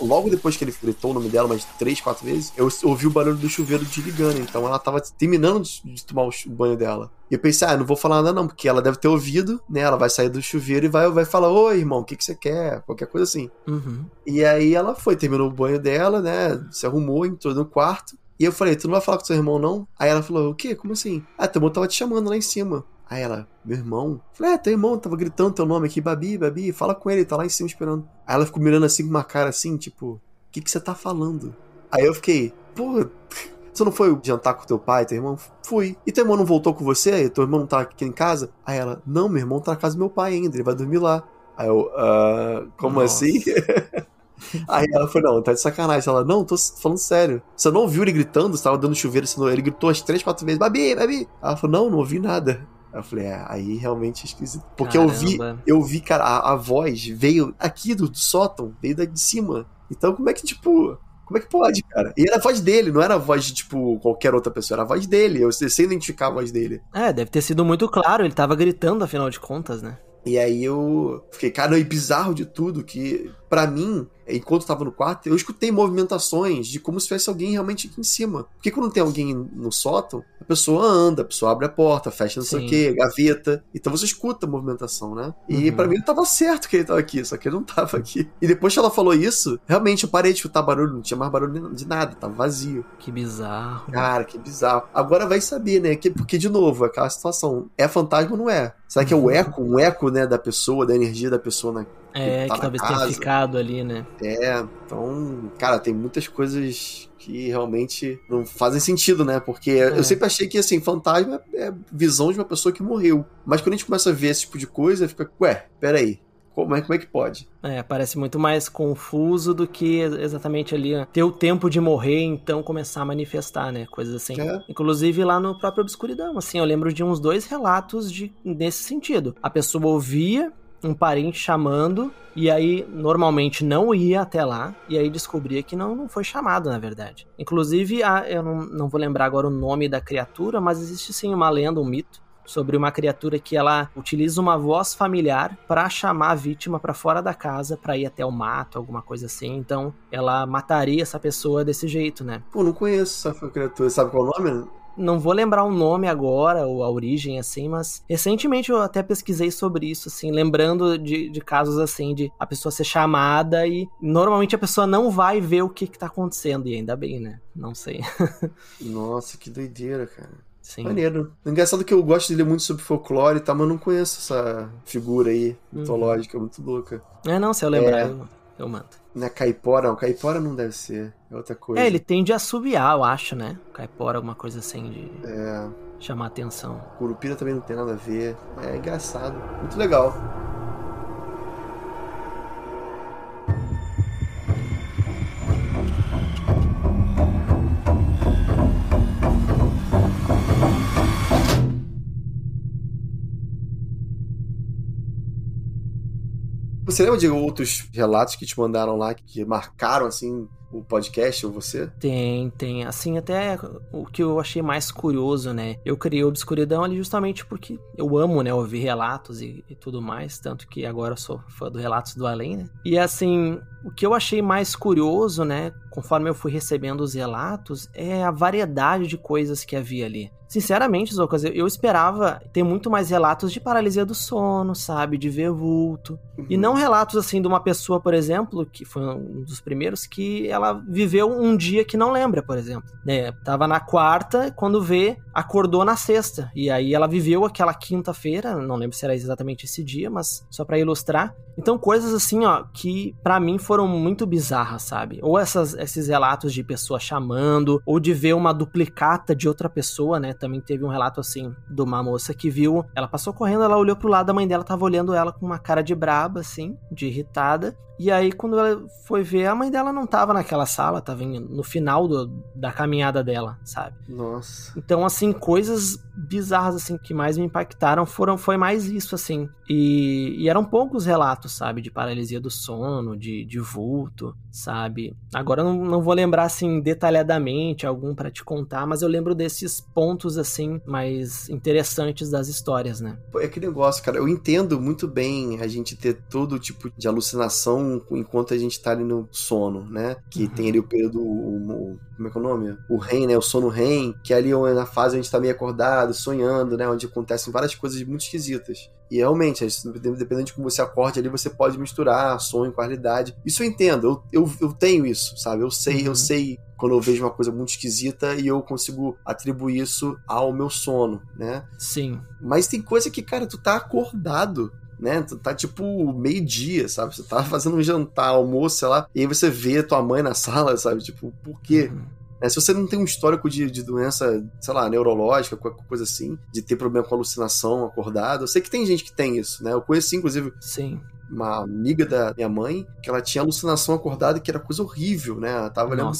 logo depois que ele gritou o nome dela mais três, quatro vezes, eu ouvi o barulho do chuveiro desligando. Então ela tava terminando de tomar o banho dela. E eu pensei, ah, não vou falar nada não, porque ela deve ter ouvido, né? Ela vai sair do chuveiro e vai, vai falar, oi, irmão, o que, que você quer? Qualquer coisa assim. Uhum. E aí ela foi, terminou o banho dela, né? Se arrumou, entrou no quarto. E eu falei, tu não vai falar com seu irmão, não? Aí ela falou, o quê? Como assim? Ah, teu irmão tava te chamando lá em cima. Aí ela, meu irmão? Eu falei, é, teu irmão tava gritando teu nome aqui, Babi, Babi, fala com ele, tá lá em cima esperando. Aí ela ficou mirando assim com uma cara assim, tipo, o que que você tá falando? Aí eu fiquei, pô, você não foi jantar com teu pai, teu irmão? Fui. E teu irmão não voltou com você? Teu irmão não tá aqui em casa? Aí ela, não, meu irmão tá na casa do meu pai ainda, ele vai dormir lá. Aí eu, ah, como Nossa. assim? [laughs] Aí ela falou, não, tá de sacanagem. Ela, não, tô falando sério. Você não ouviu ele gritando? Você tava dando chuveiro, senão ele gritou as três, quatro vezes, Babi, Babi. Ela falou, não, não ouvi nada. Eu falei, é, aí realmente é esquisito. Porque Caramba. eu vi, eu vi, cara, a, a voz veio aqui do, do sótão, veio da de cima. Então como é que, tipo, como é que pode, cara? E era a voz dele, não era a voz de, tipo, qualquer outra pessoa, era a voz dele. Eu sei identificar a voz dele. É, deve ter sido muito claro, ele tava gritando, afinal de contas, né? E aí eu fiquei, cara, e bizarro de tudo, que para mim, enquanto eu tava no quarto, eu escutei movimentações de como se tivesse alguém realmente aqui em cima. Porque quando tem alguém no sótão, a pessoa anda, a pessoa abre a porta, fecha não Sim. sei o que, gaveta. Então você escuta a movimentação, né? E uhum. para mim tava certo que ele tava aqui, só que ele não tava aqui. E depois que ela falou isso, realmente eu parei de escutar barulho, não tinha mais barulho de nada, tava vazio. Que bizarro. Cara, que bizarro. Agora vai saber, né? Que, porque, de novo, aquela situação, é fantasma ou não é? Será que é o uhum. eco, um eco, né, da pessoa, da energia da pessoa na, é, tá que talvez casa. tenha ficado ali, né? É, então, cara, tem muitas coisas que realmente não fazem sentido, né? Porque é. eu sempre achei que, assim, fantasma é visão de uma pessoa que morreu. Mas quando a gente começa a ver esse tipo de coisa, fica, ué, peraí, como é, como é que pode? É, parece muito mais confuso do que exatamente ali ter o tempo de morrer, então começar a manifestar, né? Coisas assim. É. Inclusive lá no próprio Obscuridão, assim, eu lembro de uns dois relatos de, nesse sentido. A pessoa ouvia um parente chamando, e aí normalmente não ia até lá, e aí descobria que não, não foi chamado, na verdade. Inclusive, a, eu não, não vou lembrar agora o nome da criatura, mas existe sim uma lenda, um mito, sobre uma criatura que ela utiliza uma voz familiar para chamar a vítima para fora da casa para ir até o mato, alguma coisa assim. Então, ela mataria essa pessoa desse jeito, né? Pô, não conheço essa criatura. Sabe qual é o nome? Não vou lembrar o nome agora, ou a origem, assim, mas recentemente eu até pesquisei sobre isso, assim, lembrando de, de casos assim, de a pessoa ser chamada e normalmente a pessoa não vai ver o que, que tá acontecendo, e ainda bem, né? Não sei. [laughs] Nossa, que doideira, cara. Sim. Maneiro. Engraçado que eu gosto de ler muito sobre folclore e tal, mas eu não conheço essa figura aí uhum. mitológica, uhum. muito louca. É, não, se eu lembrar, é... eu, eu mando. Não é caipora, não. Caipora não deve ser. É outra coisa. É, ele tende a assobiar, eu acho, né? Caipora, alguma coisa assim de. É. Chamar atenção. Curupira também não tem nada a ver. É engraçado. Muito legal. Você lembra de outros relatos que te mandaram lá que marcaram assim o podcast ou você? Tem, tem. Assim, até o que eu achei mais curioso, né? Eu criei Obscuridão ali justamente porque eu amo, né, ouvir relatos e, e tudo mais, tanto que agora eu sou fã do Relatos do Além, né? E assim, o que eu achei mais curioso, né, conforme eu fui recebendo os relatos, é a variedade de coisas que havia ali. Sinceramente, Zocas, eu esperava ter muito mais relatos de paralisia do sono, sabe? De ver vulto. Uhum. E não relatos assim de uma pessoa, por exemplo, que foi um dos primeiros, que ela viveu um dia que não lembra, por exemplo. Né? Tava na quarta, quando vê, acordou na sexta. E aí ela viveu aquela quinta-feira, não lembro se era exatamente esse dia, mas só para ilustrar. Então, coisas assim, ó, que para mim foram foram muito bizarras, sabe? Ou essas, esses relatos de pessoa chamando, ou de ver uma duplicata de outra pessoa, né? Também teve um relato assim de uma moça que viu, ela passou correndo, ela olhou pro lado, a mãe dela tava olhando ela com uma cara de braba, assim, de irritada. E aí, quando ela foi ver, a mãe dela não tava naquela sala, tava no final do, da caminhada dela, sabe? Nossa. Então, assim, coisas bizarras, assim, que mais me impactaram foram, foi mais isso, assim. E, e eram poucos relatos, sabe? De paralisia do sono, de, de vulto, sabe? Agora eu não, não vou lembrar, assim, detalhadamente algum para te contar, mas eu lembro desses pontos, assim, mais interessantes das histórias, né? Pô, é que negócio, cara. Eu entendo muito bem a gente ter todo tipo de alucinação enquanto a gente tá ali no sono, né? Que uhum. tem ali o período. O, o, como é que é o nome? O REM, né? O sono REM, que é ali na fase onde a gente tá meio acordado, sonhando, né? Onde acontecem várias coisas muito esquisitas. E realmente, dependendo de como você acorde ali, você pode misturar sonho com realidade. Isso eu entendo, eu, eu, eu tenho isso, sabe? Eu sei, uhum. eu sei quando eu vejo uma coisa muito esquisita e eu consigo atribuir isso ao meu sono, né? Sim. Mas tem coisa que, cara, tu tá acordado né? Tu tá tipo meio-dia, sabe? Você tá fazendo um jantar, almoço, sei lá, e aí você vê tua mãe na [laughs] sala, sabe? Tipo, por quê? Uhum. É, se você não tem um histórico de, de doença, sei lá, neurológica, qualquer coisa assim, de ter problema com alucinação acordado, eu sei que tem gente que tem isso, né? Eu conheci, inclusive, Sim uma amiga da minha mãe, que ela tinha alucinação acordada, que era coisa horrível, né? Ela tava olhando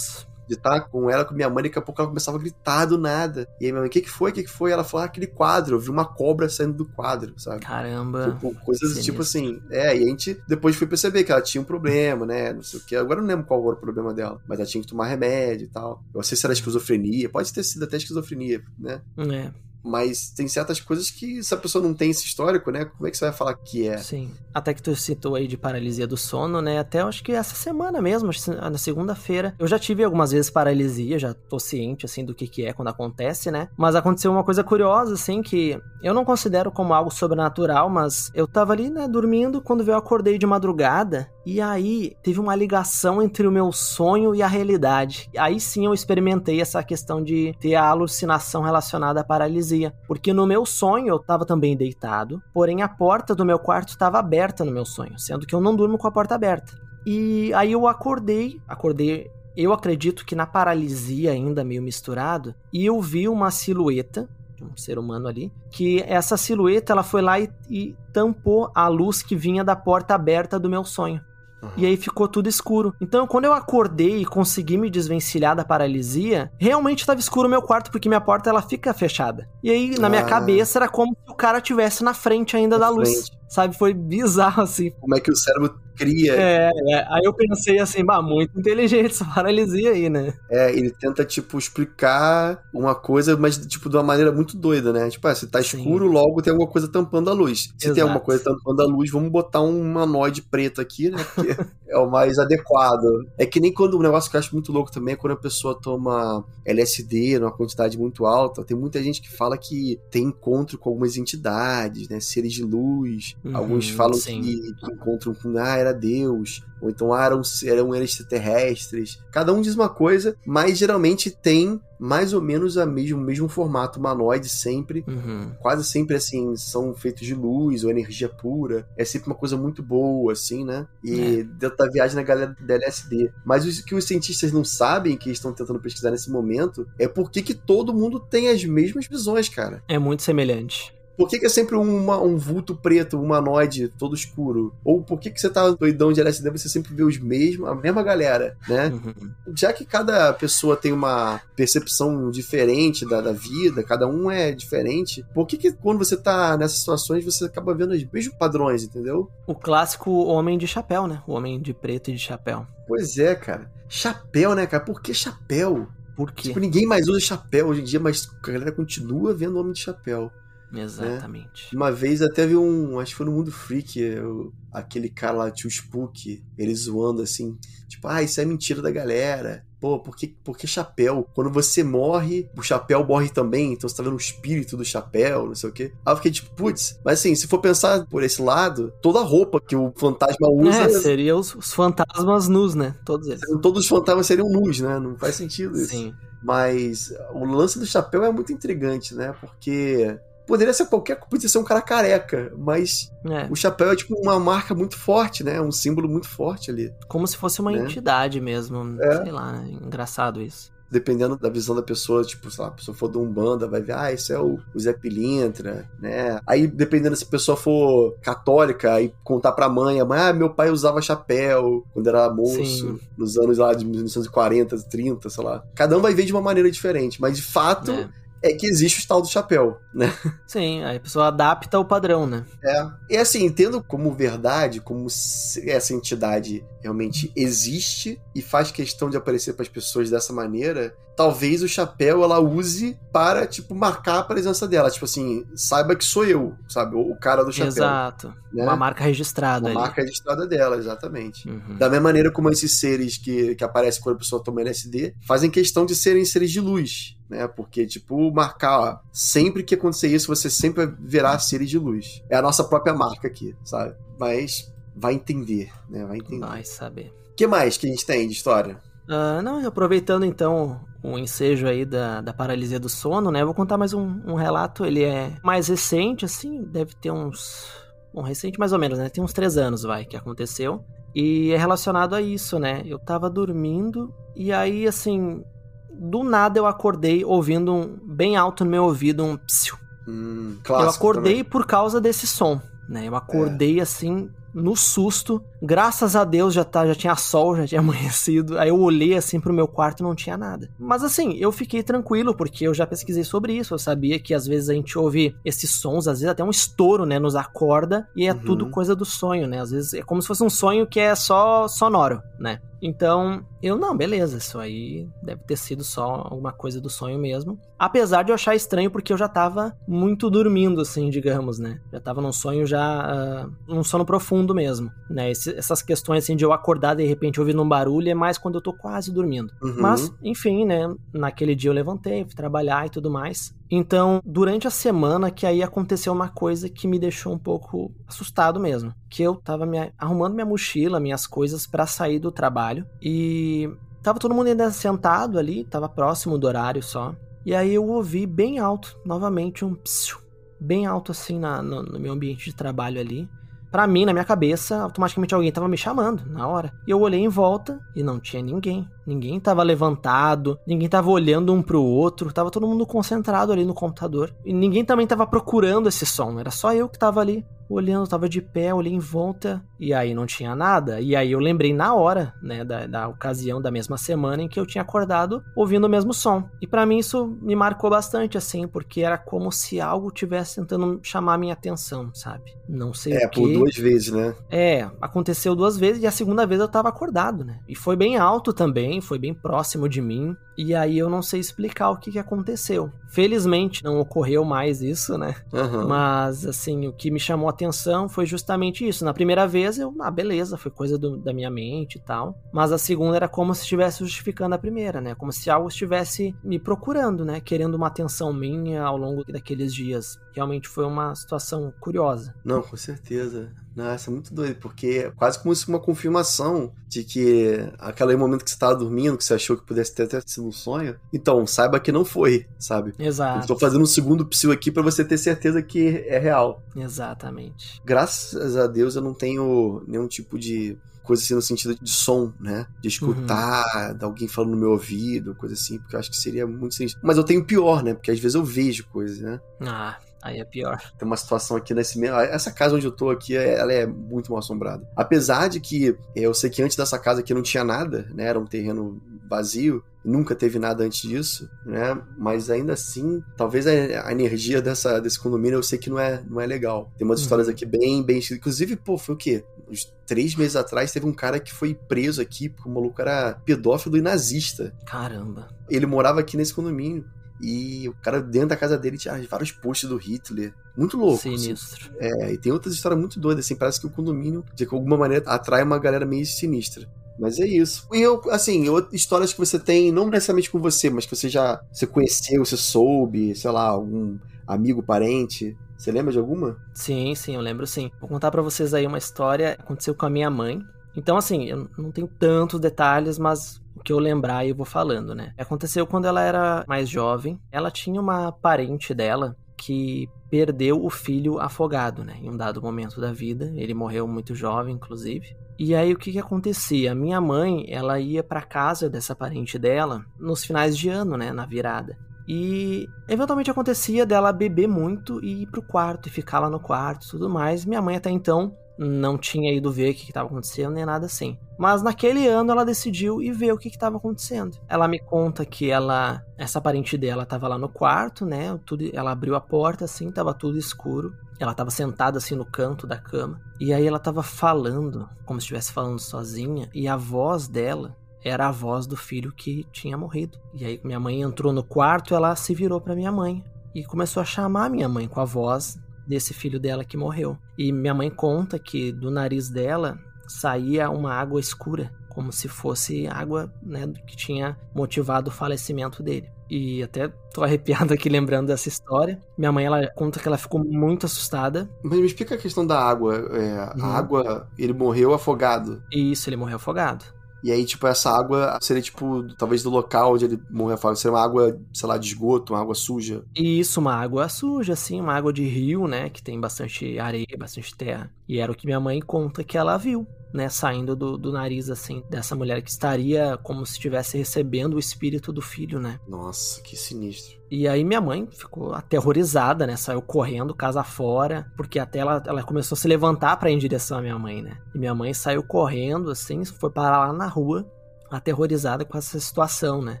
de estar com ela, com minha mãe, e daqui a pouco ela começava a gritar do nada. E aí minha mãe, o que que foi? O que que foi? Ela falou, ah, aquele quadro, eu vi uma cobra saindo do quadro, sabe? Caramba. Tipo, coisas tipo assim. É, e a gente depois foi perceber que ela tinha um problema, né? Não sei o que. Agora eu não lembro qual era o problema dela, mas ela tinha que tomar remédio e tal. Eu não sei se era esquizofrenia, pode ter sido até esquizofrenia, né? É. Mas tem certas coisas que, se a pessoa não tem esse histórico, né? Como é que você vai falar que é? Sim. Até que tu citou aí de paralisia do sono, né? Até acho que essa semana mesmo, na segunda-feira, eu já tive algumas vezes paralisia, já tô ciente, assim, do que que é quando acontece, né? Mas aconteceu uma coisa curiosa, assim, que eu não considero como algo sobrenatural, mas eu tava ali, né, dormindo, quando eu acordei de madrugada, e aí teve uma ligação entre o meu sonho e a realidade. Aí sim eu experimentei essa questão de ter a alucinação relacionada à paralisia. Porque no meu sonho eu estava também deitado, porém a porta do meu quarto estava aberta no meu sonho, sendo que eu não durmo com a porta aberta. E aí eu acordei, acordei eu acredito que na paralisia ainda meio misturado, e eu vi uma silhueta de um ser humano ali, que essa silhueta ela foi lá e, e tampou a luz que vinha da porta aberta do meu sonho. Uhum. E aí ficou tudo escuro. Então, quando eu acordei e consegui me desvencilhar da paralisia, realmente estava escuro o meu quarto, porque minha porta ela fica fechada. E aí, na ah. minha cabeça, era como se o cara tivesse na frente ainda na da frente. luz. Sabe? Foi bizarro, assim. Como é que o cérebro cria. É, é, aí eu pensei assim, bah, muito inteligente essa paralisia aí, né? É, ele tenta, tipo, explicar uma coisa, mas, tipo, de uma maneira muito doida, né? Tipo, ah, se tá escuro, Sim. logo tem alguma coisa tampando a luz. Se Exato. tem alguma coisa tampando a luz, vamos botar um humanoide preto aqui, né? Porque [laughs] é o mais adequado. É que nem quando um negócio que eu acho muito louco também é quando a pessoa toma LSD numa quantidade muito alta. Tem muita gente que fala que tem encontro com algumas entidades, né? Seres de luz. Uhum, Alguns falam sim. que, que encontram com. Ah, era Deus, ou então ah, eram, eram extraterrestres. Cada um diz uma coisa, mas geralmente tem mais ou menos a mesmo, o mesmo formato humanoide sempre. Uhum. Quase sempre, assim, são feitos de luz ou energia pura. É sempre uma coisa muito boa, assim, né? E é. dentro da viagem na galera da LSD. Mas o que os cientistas não sabem, que estão tentando pesquisar nesse momento, é por que todo mundo tem as mesmas visões, cara. É muito semelhante. Por que, que é sempre uma, um vulto preto, um humanoide todo escuro? Ou por que, que você tá doidão de LSD você sempre vê os mesmos, a mesma galera, né? Uhum. Já que cada pessoa tem uma percepção diferente da, da vida, cada um é diferente, por que, que quando você tá nessas situações você acaba vendo os mesmos padrões, entendeu? O clássico homem de chapéu, né? O homem de preto e de chapéu. Pois é, cara. Chapéu, né, cara? Por que chapéu? Por quê? Tipo, ninguém mais usa chapéu hoje em dia, mas a galera continua vendo homem de chapéu. Né? Exatamente. Né? Uma vez até vi um, acho que foi no Mundo Freak, eu, aquele cara lá, tio Spook, ele zoando assim, tipo, ah, isso é mentira da galera. Pô, por que, por que chapéu? Quando você morre, o chapéu morre também, então você tá vendo o espírito do chapéu, não sei o quê. Aí eu fiquei tipo, putz, mas assim, se for pensar por esse lado, toda a roupa que o fantasma usa. [laughs] É, seriam os, os fantasmas nus, né? Todos eles. Todos os fantasmas seriam nus, né? Não faz sentido isso. Sim. Mas o lance do chapéu é muito intrigante, né? Porque Poderia ser qualquer podia ser um cara careca, mas é. o chapéu é tipo uma marca muito forte, né? Um símbolo muito forte ali. Como se fosse uma né? entidade mesmo. É. Sei lá, né? engraçado isso dependendo da visão da pessoa, tipo, sei lá, a pessoa for de um banda, vai ver, ah, esse é o, o Zé Pilintra, né? Aí, dependendo se a pessoa for católica, aí contar pra mãe, a mãe, ah, meu pai usava chapéu quando era moço, Sim. nos anos lá de 1940, 30, sei lá. Cada um vai ver de uma maneira diferente, mas de fato. É é que existe o tal do chapéu, né? Sim, aí a pessoa adapta o padrão, né? É. E assim, tendo como verdade, como essa entidade realmente existe e faz questão de aparecer para as pessoas dessa maneira, talvez o chapéu ela use para, tipo, marcar a presença dela. Tipo assim, saiba que sou eu, sabe? O cara do chapéu. Exato. Né? Uma marca registrada. Uma ali. marca registrada dela, exatamente. Uhum. Da mesma maneira como esses seres que, que aparecem quando a pessoa toma LSD fazem questão de serem seres de luz. Né? Porque, tipo, marcar, ó, sempre que acontecer isso, você sempre verá seres de luz. É a nossa própria marca aqui, sabe? Mas vai entender, né? Vai entender. Vai saber. O que mais que a gente tem de história? Uh, não, aproveitando então o ensejo aí da, da paralisia do sono, né? Eu vou contar mais um, um relato. Ele é mais recente, assim, deve ter uns. Bom, recente mais ou menos, né? Tem uns três anos, vai, que aconteceu. E é relacionado a isso, né? Eu tava dormindo e aí, assim, do nada eu acordei ouvindo um, bem alto no meu ouvido um psiu. Hum, eu acordei também. por causa desse som, né? Eu acordei é. assim no susto. Graças a Deus já, tá, já tinha sol, já tinha [laughs] amanhecido. Aí eu olhei assim pro meu quarto e não tinha nada. Mas assim, eu fiquei tranquilo, porque eu já pesquisei sobre isso. Eu sabia que às vezes a gente ouve esses sons, às vezes até um estouro, né? Nos acorda e é uhum. tudo coisa do sonho, né? Às vezes é como se fosse um sonho que é só sonoro, né? Então, eu não, beleza, isso aí deve ter sido só alguma coisa do sonho mesmo. Apesar de eu achar estranho porque eu já tava muito dormindo, assim, digamos, né? Já tava num sonho já. Uh, num sono profundo mesmo, né? Esse, essas questões assim de eu acordar de repente ouvindo um barulho é mais quando eu tô quase dormindo. Uhum. Mas, enfim, né? Naquele dia eu levantei, fui trabalhar e tudo mais. Então, durante a semana que aí aconteceu uma coisa que me deixou um pouco assustado mesmo, que eu tava me arrumando minha mochila, minhas coisas para sair do trabalho e tava todo mundo ainda sentado ali, tava próximo do horário só. E aí eu ouvi bem alto, novamente um psiu, bem alto assim na, no, no meu ambiente de trabalho ali para mim, na minha cabeça, automaticamente alguém tava me chamando na hora. E eu olhei em volta e não tinha ninguém. Ninguém tava levantado, ninguém tava olhando um pro outro, tava todo mundo concentrado ali no computador. E ninguém também tava procurando esse som, era só eu que tava ali olhando, tava de pé, olhei em volta e aí não tinha nada. E aí eu lembrei na hora, né, da, da ocasião da mesma semana em que eu tinha acordado ouvindo o mesmo som. E para mim isso me marcou bastante, assim, porque era como se algo tivesse tentando chamar minha atenção, sabe? Não sei é, o quê. por duas vezes, né? É, aconteceu duas vezes e a segunda vez eu tava acordado, né? E foi bem alto também, foi bem próximo de mim. E aí eu não sei explicar o que, que aconteceu. Felizmente não ocorreu mais isso, né? Uhum. Mas, assim, o que me chamou a atenção foi justamente isso. Na primeira vez eu, ah, beleza, foi coisa do, da minha mente e tal. Mas a segunda era como se estivesse justificando a primeira, né? Como se algo estivesse me procurando, né? Querendo uma atenção minha ao longo daqueles dias. Realmente foi uma situação curiosa. Não, com certeza. Nossa, é muito doido, porque é quase como se uma confirmação de que aquele momento que você estava dormindo, que você achou que pudesse ter até sido um sonho, então, saiba que não foi, sabe? Exato. Estou fazendo um segundo psil aqui para você ter certeza que é real. Exatamente. Graças a Deus eu não tenho nenhum tipo de coisa assim no sentido de som, né? De escutar, uhum. de alguém falando no meu ouvido, coisa assim, porque eu acho que seria muito sinistro. Mas eu tenho pior, né? Porque às vezes eu vejo coisas, né? Ah, Aí é pior. Tem uma situação aqui nesse mesmo. Essa casa onde eu tô aqui, é, ela é muito mal assombrada. Apesar de que eu sei que antes dessa casa aqui não tinha nada, né? Era um terreno vazio. Nunca teve nada antes disso, né? Mas ainda assim, talvez a, a energia dessa, desse condomínio eu sei que não é, não é legal. Tem umas uhum. histórias aqui bem, bem. Inclusive, pô, foi o quê? Uns três meses atrás teve um cara que foi preso aqui, porque o maluco era pedófilo e nazista. Caramba. Ele morava aqui nesse condomínio. E o cara dentro da casa dele tinha vários posts do Hitler. Muito louco. Assim. Sinistro. Assim. É, e tem outras histórias muito doidas, assim. Parece que o condomínio, de alguma maneira, atrai uma galera meio sinistra. Mas é isso. E eu, assim, histórias que você tem, não necessariamente com você, mas que você já você conheceu, você soube, sei lá, algum amigo, parente. Você lembra de alguma? Sim, sim, eu lembro sim. Vou contar para vocês aí uma história que aconteceu com a minha mãe. Então, assim, eu não tenho tantos detalhes, mas o que eu lembrar eu vou falando, né? Aconteceu quando ela era mais jovem. Ela tinha uma parente dela que perdeu o filho afogado, né? Em um dado momento da vida, ele morreu muito jovem, inclusive. E aí o que que acontecia? Minha mãe, ela ia para casa dessa parente dela nos finais de ano, né, na virada. E eventualmente acontecia dela beber muito e ir pro quarto e ficar lá no quarto, tudo mais. Minha mãe até então não tinha ido ver o que estava acontecendo nem nada assim. Mas naquele ano ela decidiu ir ver o que estava acontecendo. Ela me conta que ela, essa parente dela estava lá no quarto, né? Tudo, ela abriu a porta assim, estava tudo escuro. Ela estava sentada assim no canto da cama e aí ela estava falando, como se estivesse falando sozinha, e a voz dela era a voz do filho que tinha morrido. E aí minha mãe entrou no quarto, ela se virou para minha mãe e começou a chamar minha mãe com a voz desse filho dela que morreu. E minha mãe conta que do nariz dela saía uma água escura, como se fosse água né, que tinha motivado o falecimento dele. E até tô arrepiado aqui lembrando dessa história. Minha mãe, ela conta que ela ficou muito assustada. Mas me explica a questão da água. É, A água, ele morreu afogado. Isso, ele morreu afogado. E aí, tipo, essa água seria, tipo, talvez do local onde ele morreu. Seria uma água, sei lá, de esgoto, uma água suja. Isso, uma água suja, assim, uma água de rio, né? Que tem bastante areia, bastante terra. E era o que minha mãe conta que ela viu né, saindo do, do nariz, assim, dessa mulher que estaria como se estivesse recebendo o espírito do filho, né? Nossa, que sinistro. E aí minha mãe ficou aterrorizada, né? Saiu correndo casa fora, porque até ela, ela começou a se levantar para ir em direção à minha mãe, né? E minha mãe saiu correndo, assim, foi parar lá na rua, aterrorizada com essa situação, né?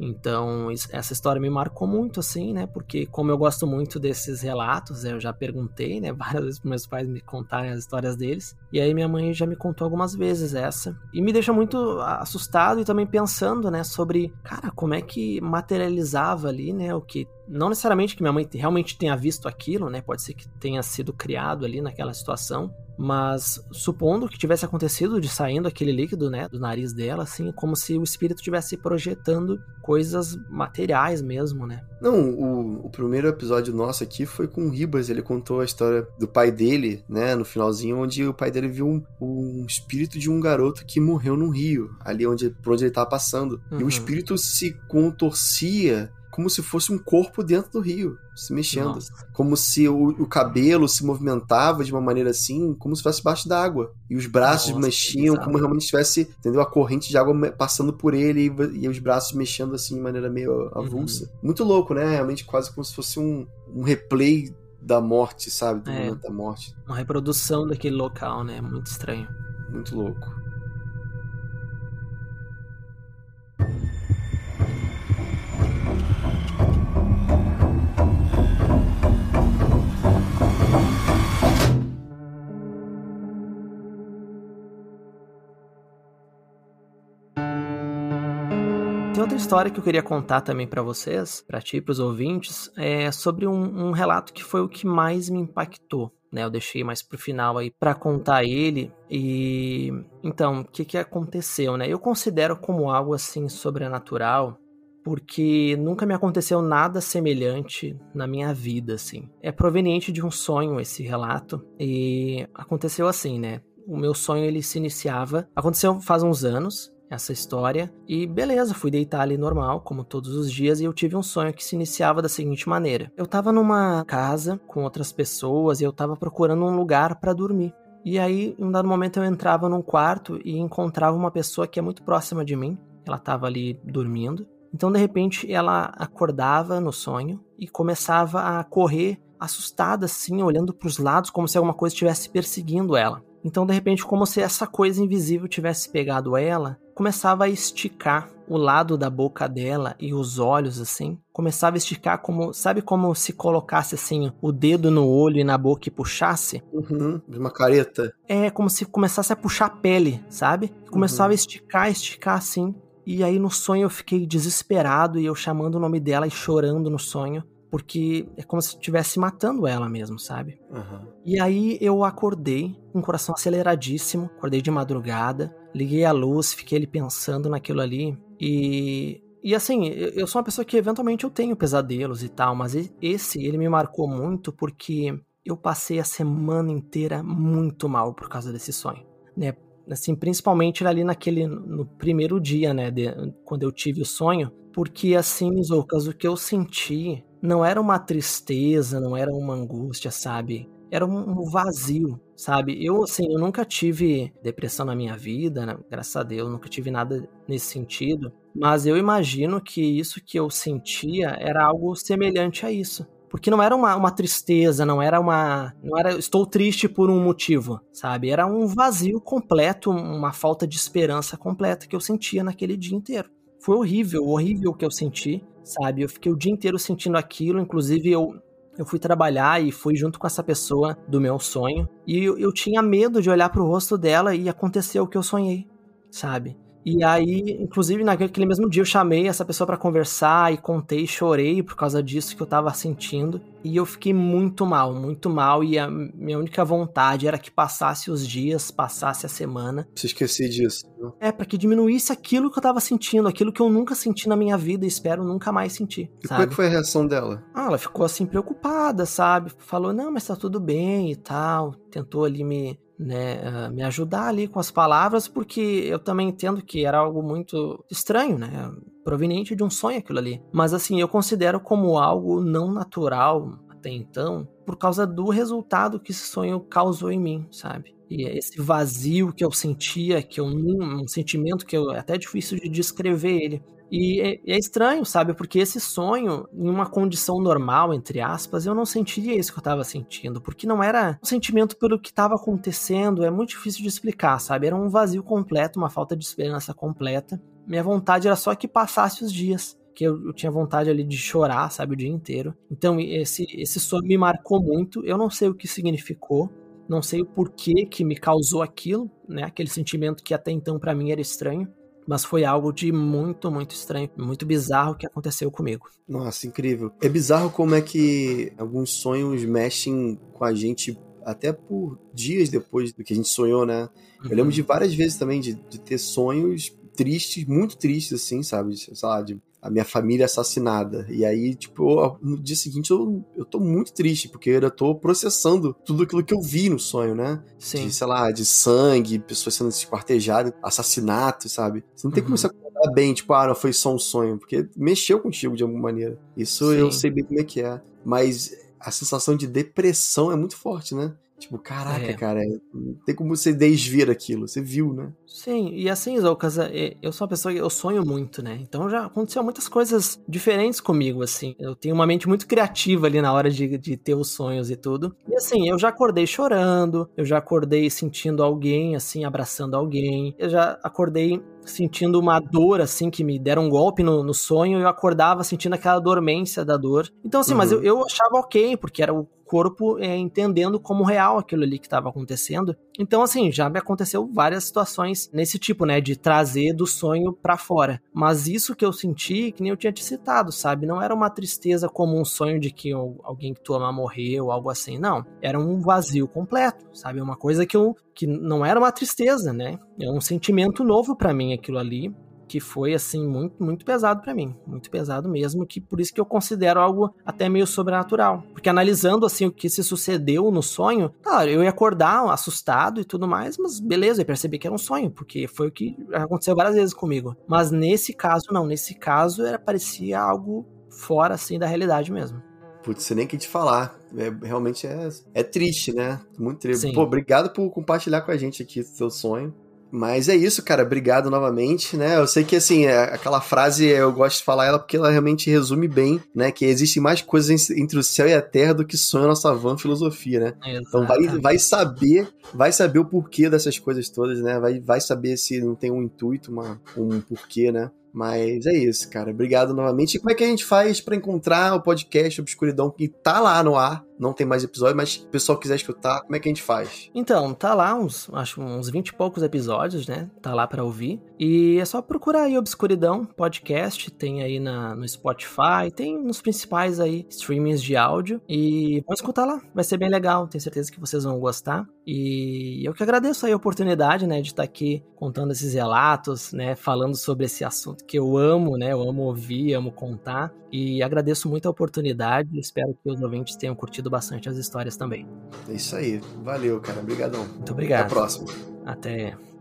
Então, essa história me marcou muito, assim, né? Porque, como eu gosto muito desses relatos, eu já perguntei, né? [laughs] Várias vezes para meus pais me contarem as histórias deles. E aí, minha mãe já me contou algumas vezes essa. E me deixa muito assustado e também pensando, né? Sobre, cara, como é que materializava ali, né? O que. Não necessariamente que minha mãe realmente tenha visto aquilo, né? Pode ser que tenha sido criado ali naquela situação. Mas supondo que tivesse acontecido de saindo aquele líquido, né, do nariz dela, assim, como se o espírito estivesse projetando coisas materiais mesmo, né? Não, o, o primeiro episódio nosso aqui foi com o Ribas, ele contou a história do pai dele, né, no finalzinho, onde o pai dele viu um, um espírito de um garoto que morreu num rio, ali onde, por onde ele estava passando. Uhum. E o uhum. espírito se contorcia como se fosse um corpo dentro do rio, se mexendo. Nossa. Como se o, o, cabelo se movimentava de uma maneira assim, como se estivesse debaixo d'água. E os braços Nossa, mexiam, como realmente tivesse, entendeu? A corrente de água passando por ele e, e os braços mexendo assim de maneira meio avulsa. Uhum. Muito louco, né? Realmente quase como se fosse um, um replay da morte, sabe? Do é, momento da morte. Uma reprodução daquele local, né? Muito estranho. Muito louco. Outra história que eu queria contar também para vocês, para ti, para os ouvintes, é sobre um, um, relato que foi o que mais me impactou. Né, eu deixei mais pro final aí para contar ele e então o que que aconteceu, né? Eu considero como algo assim sobrenatural porque nunca me aconteceu nada semelhante na minha vida, assim. É proveniente de um sonho esse relato e aconteceu assim, né? O meu sonho ele se iniciava, aconteceu faz uns anos essa história. E beleza, fui deitar ali normal, como todos os dias, e eu tive um sonho que se iniciava da seguinte maneira: eu tava numa casa com outras pessoas e eu tava procurando um lugar para dormir. E aí, em um dado momento, eu entrava num quarto e encontrava uma pessoa que é muito próxima de mim. Ela tava ali dormindo. Então, de repente, ela acordava no sonho e começava a correr assustada, assim, olhando para os lados, como se alguma coisa estivesse perseguindo ela. Então, de repente, como se essa coisa invisível tivesse pegado ela, começava a esticar o lado da boca dela e os olhos assim. Começava a esticar como, sabe como se colocasse assim o dedo no olho e na boca e puxasse? Uhum, uma careta. É, como se começasse a puxar a pele, sabe? Começava uhum. a esticar, esticar assim. E aí no sonho eu fiquei desesperado e eu chamando o nome dela e chorando no sonho porque é como se estivesse matando ela mesmo, sabe? Uhum. E aí eu acordei com o coração aceleradíssimo, acordei de madrugada, liguei a luz, fiquei ali pensando naquilo ali e e assim, eu sou uma pessoa que eventualmente eu tenho pesadelos e tal, mas esse ele me marcou muito porque eu passei a semana inteira muito mal por causa desse sonho, né? assim, principalmente ali naquele, no primeiro dia, né, de, quando eu tive o sonho, porque assim, Zoucas, o que eu senti não era uma tristeza, não era uma angústia, sabe? Era um vazio, sabe? Eu, assim, eu nunca tive depressão na minha vida, né? graças a Deus, nunca tive nada nesse sentido. Mas eu imagino que isso que eu sentia era algo semelhante a isso. Porque não era uma, uma tristeza, não era uma. Não era estou triste por um motivo, sabe? Era um vazio completo, uma falta de esperança completa que eu sentia naquele dia inteiro. Foi horrível, horrível o que eu senti, sabe? Eu fiquei o dia inteiro sentindo aquilo, inclusive eu eu fui trabalhar e fui junto com essa pessoa do meu sonho. E eu, eu tinha medo de olhar pro rosto dela e acontecer o que eu sonhei, sabe? E aí, inclusive, naquele mesmo dia eu chamei essa pessoa para conversar e contei, chorei por causa disso que eu tava sentindo. E eu fiquei muito mal, muito mal. E a minha única vontade era que passasse os dias, passasse a semana. Você esqueci disso. Né? É, para que diminuísse aquilo que eu tava sentindo, aquilo que eu nunca senti na minha vida e espero nunca mais sentir. E sabe? como é que foi a reação dela? Ah, ela ficou assim preocupada, sabe? Falou, não, mas tá tudo bem e tal. Tentou ali me né, ah, me ajudar ali com as palavras, porque eu também entendo que era algo muito estranho, né, proveniente de um sonho aquilo ali. Mas assim, eu considero como algo não natural até então, por causa do resultado que esse sonho causou em mim, sabe? E esse vazio que eu sentia, que eu um sentimento que eu, é até difícil de descrever ele. E é, é, estranho, sabe? Porque esse sonho, em uma condição normal, entre aspas, eu não sentiria isso que eu tava sentindo. Porque não era um sentimento pelo que tava acontecendo, é muito difícil de explicar, sabe? Era um vazio completo, uma falta de esperança completa. Minha vontade era só que passasse os dias. Que eu, eu tinha vontade ali de chorar, sabe, o dia inteiro. Então, esse, esse sonho me marcou muito. Eu não sei o que significou não sei o porquê que me causou aquilo, né? Aquele sentimento que até então para mim era estranho. Mas foi algo de muito, muito estranho, muito bizarro que aconteceu comigo. Nossa, incrível. É bizarro como é que alguns sonhos mexem com a gente até por dias depois do que a gente sonhou, né? Uhum. Eu lembro uhum. de várias vezes também de, de ter sonhos tristes, muito tristes, assim, sabe? Sei lá, de a minha família assassinada. E aí, tipo, no dia seguinte eu, eu tô muito triste, porque eu tô processando tudo aquilo que eu vi no sonho, né? Sim. De, sei lá, de sangue, pessoas sendo esquartejadas, assassinato, sabe? Você não tem uhum. como se acordar bem, tipo, ah, não foi só um sonho, porque mexeu contigo de alguma maneira. Isso Sim. eu sei bem como é que é. Mas a sensação de depressão é muito forte, né? Tipo, caraca, é. cara, não tem como você desvir aquilo, você viu, né? Sim, e assim, Zoukas, é, eu sou uma pessoa que eu sonho muito, né? Então já aconteceu muitas coisas diferentes comigo, assim. Eu tenho uma mente muito criativa ali na hora de, de ter os sonhos e tudo. E assim, eu já acordei chorando, eu já acordei sentindo alguém, assim, abraçando alguém, eu já acordei sentindo uma dor, assim, que me deram um golpe no, no sonho, eu acordava sentindo aquela dormência da dor. Então, assim, uhum. mas eu, eu achava ok, porque era o corpo é, entendendo como real aquilo ali que estava acontecendo. Então, assim, já me aconteceu várias situações nesse tipo, né, de trazer do sonho para fora. Mas isso que eu senti, que nem eu tinha te citado, sabe? Não era uma tristeza como um sonho de que alguém que tu ama morreu, algo assim, não. Era um vazio completo, sabe? Uma coisa que eu que não era uma tristeza, né? É um sentimento novo para mim aquilo ali que foi assim muito muito pesado para mim, muito pesado mesmo, que por isso que eu considero algo até meio sobrenatural, porque analisando assim o que se sucedeu no sonho, claro, eu ia acordar assustado e tudo mais, mas beleza, eu percebi que era um sonho, porque foi o que aconteceu várias vezes comigo. Mas nesse caso não, nesse caso era parecia algo fora assim da realidade mesmo. Putz, você nem que te falar. É, realmente é, é triste, né? Muito triste. Sim. Pô, obrigado por compartilhar com a gente aqui o seu sonho. Mas é isso, cara. Obrigado novamente, né? Eu sei que, assim, é, aquela frase eu gosto de falar ela porque ela realmente resume bem, né? Que existem mais coisas entre o céu e a terra do que sonha a nossa van filosofia, né? Exato. Então vai, vai saber, vai saber o porquê dessas coisas todas, né? Vai, vai saber se não tem um intuito, uma, um porquê, né? Mas é isso, cara. Obrigado novamente. E como é que a gente faz para encontrar o podcast Obscuridão que tá lá no ar? Não tem mais episódio, mas se o pessoal quiser escutar, como é que a gente faz? Então, tá lá uns, acho uns 20 e poucos episódios, né? Tá lá para ouvir. E é só procurar aí Obscuridão Podcast, tem aí na, no Spotify, tem nos principais aí streamings de áudio. E vão escutar lá, vai ser bem legal, tenho certeza que vocês vão gostar. E eu que agradeço aí a oportunidade, né, de estar tá aqui contando esses relatos, né, falando sobre esse assunto que eu amo, né, eu amo ouvir, amo contar. E agradeço muito a oportunidade, espero que os ouvintes tenham curtido bastante as histórias também. É isso aí, valeu, cara, obrigadão. Muito obrigado. Até a próxima. Até.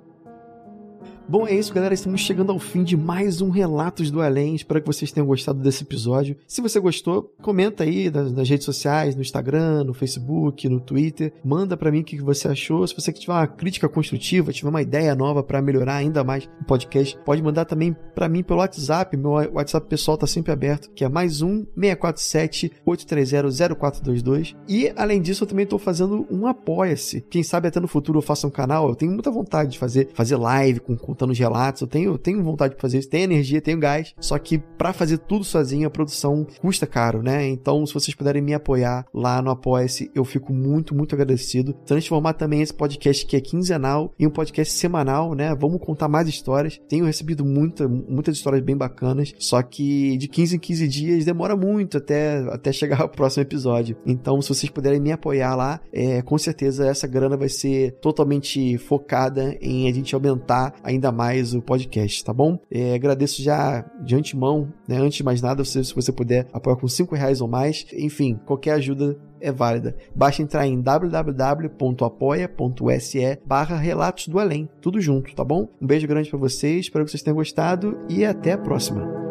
Bom, é isso, galera. Estamos chegando ao fim de mais um Relatos do Além. Espero que vocês tenham gostado desse episódio. Se você gostou, comenta aí nas, nas redes sociais, no Instagram, no Facebook, no Twitter. Manda para mim o que você achou. Se você tiver uma crítica construtiva, tiver uma ideia nova para melhorar ainda mais o podcast, pode mandar também para mim pelo WhatsApp. Meu WhatsApp pessoal tá sempre aberto, que é mais um 647 830 0422. E além disso, eu também estou fazendo um apoia-se. Quem sabe até no futuro eu faça um canal. Eu tenho muita vontade de fazer, fazer live com contando os relatos. Eu tenho, tenho vontade de fazer isso. Tenho energia, tenho gás. Só que para fazer tudo sozinho, a produção custa caro, né? Então, se vocês puderem me apoiar lá no Apoia-se, eu fico muito, muito agradecido. Transformar também esse podcast que é quinzenal em um podcast semanal, né? Vamos contar mais histórias. Tenho recebido muita, muitas histórias bem bacanas. Só que de 15 em 15 dias demora muito até, até chegar [laughs] ao próximo episódio. Então, se vocês puderem me apoiar lá, é, com certeza essa grana vai ser totalmente focada em a gente aumentar ainda mais o podcast, tá bom? É, agradeço já de antemão, né? Antes de mais nada, se, se você puder apoiar com 5 reais ou mais, enfim, qualquer ajuda é válida. Basta entrar em www.apoia.se barra Relatos do Além. Tudo junto, tá bom? Um beijo grande para vocês, espero que vocês tenham gostado e até a próxima.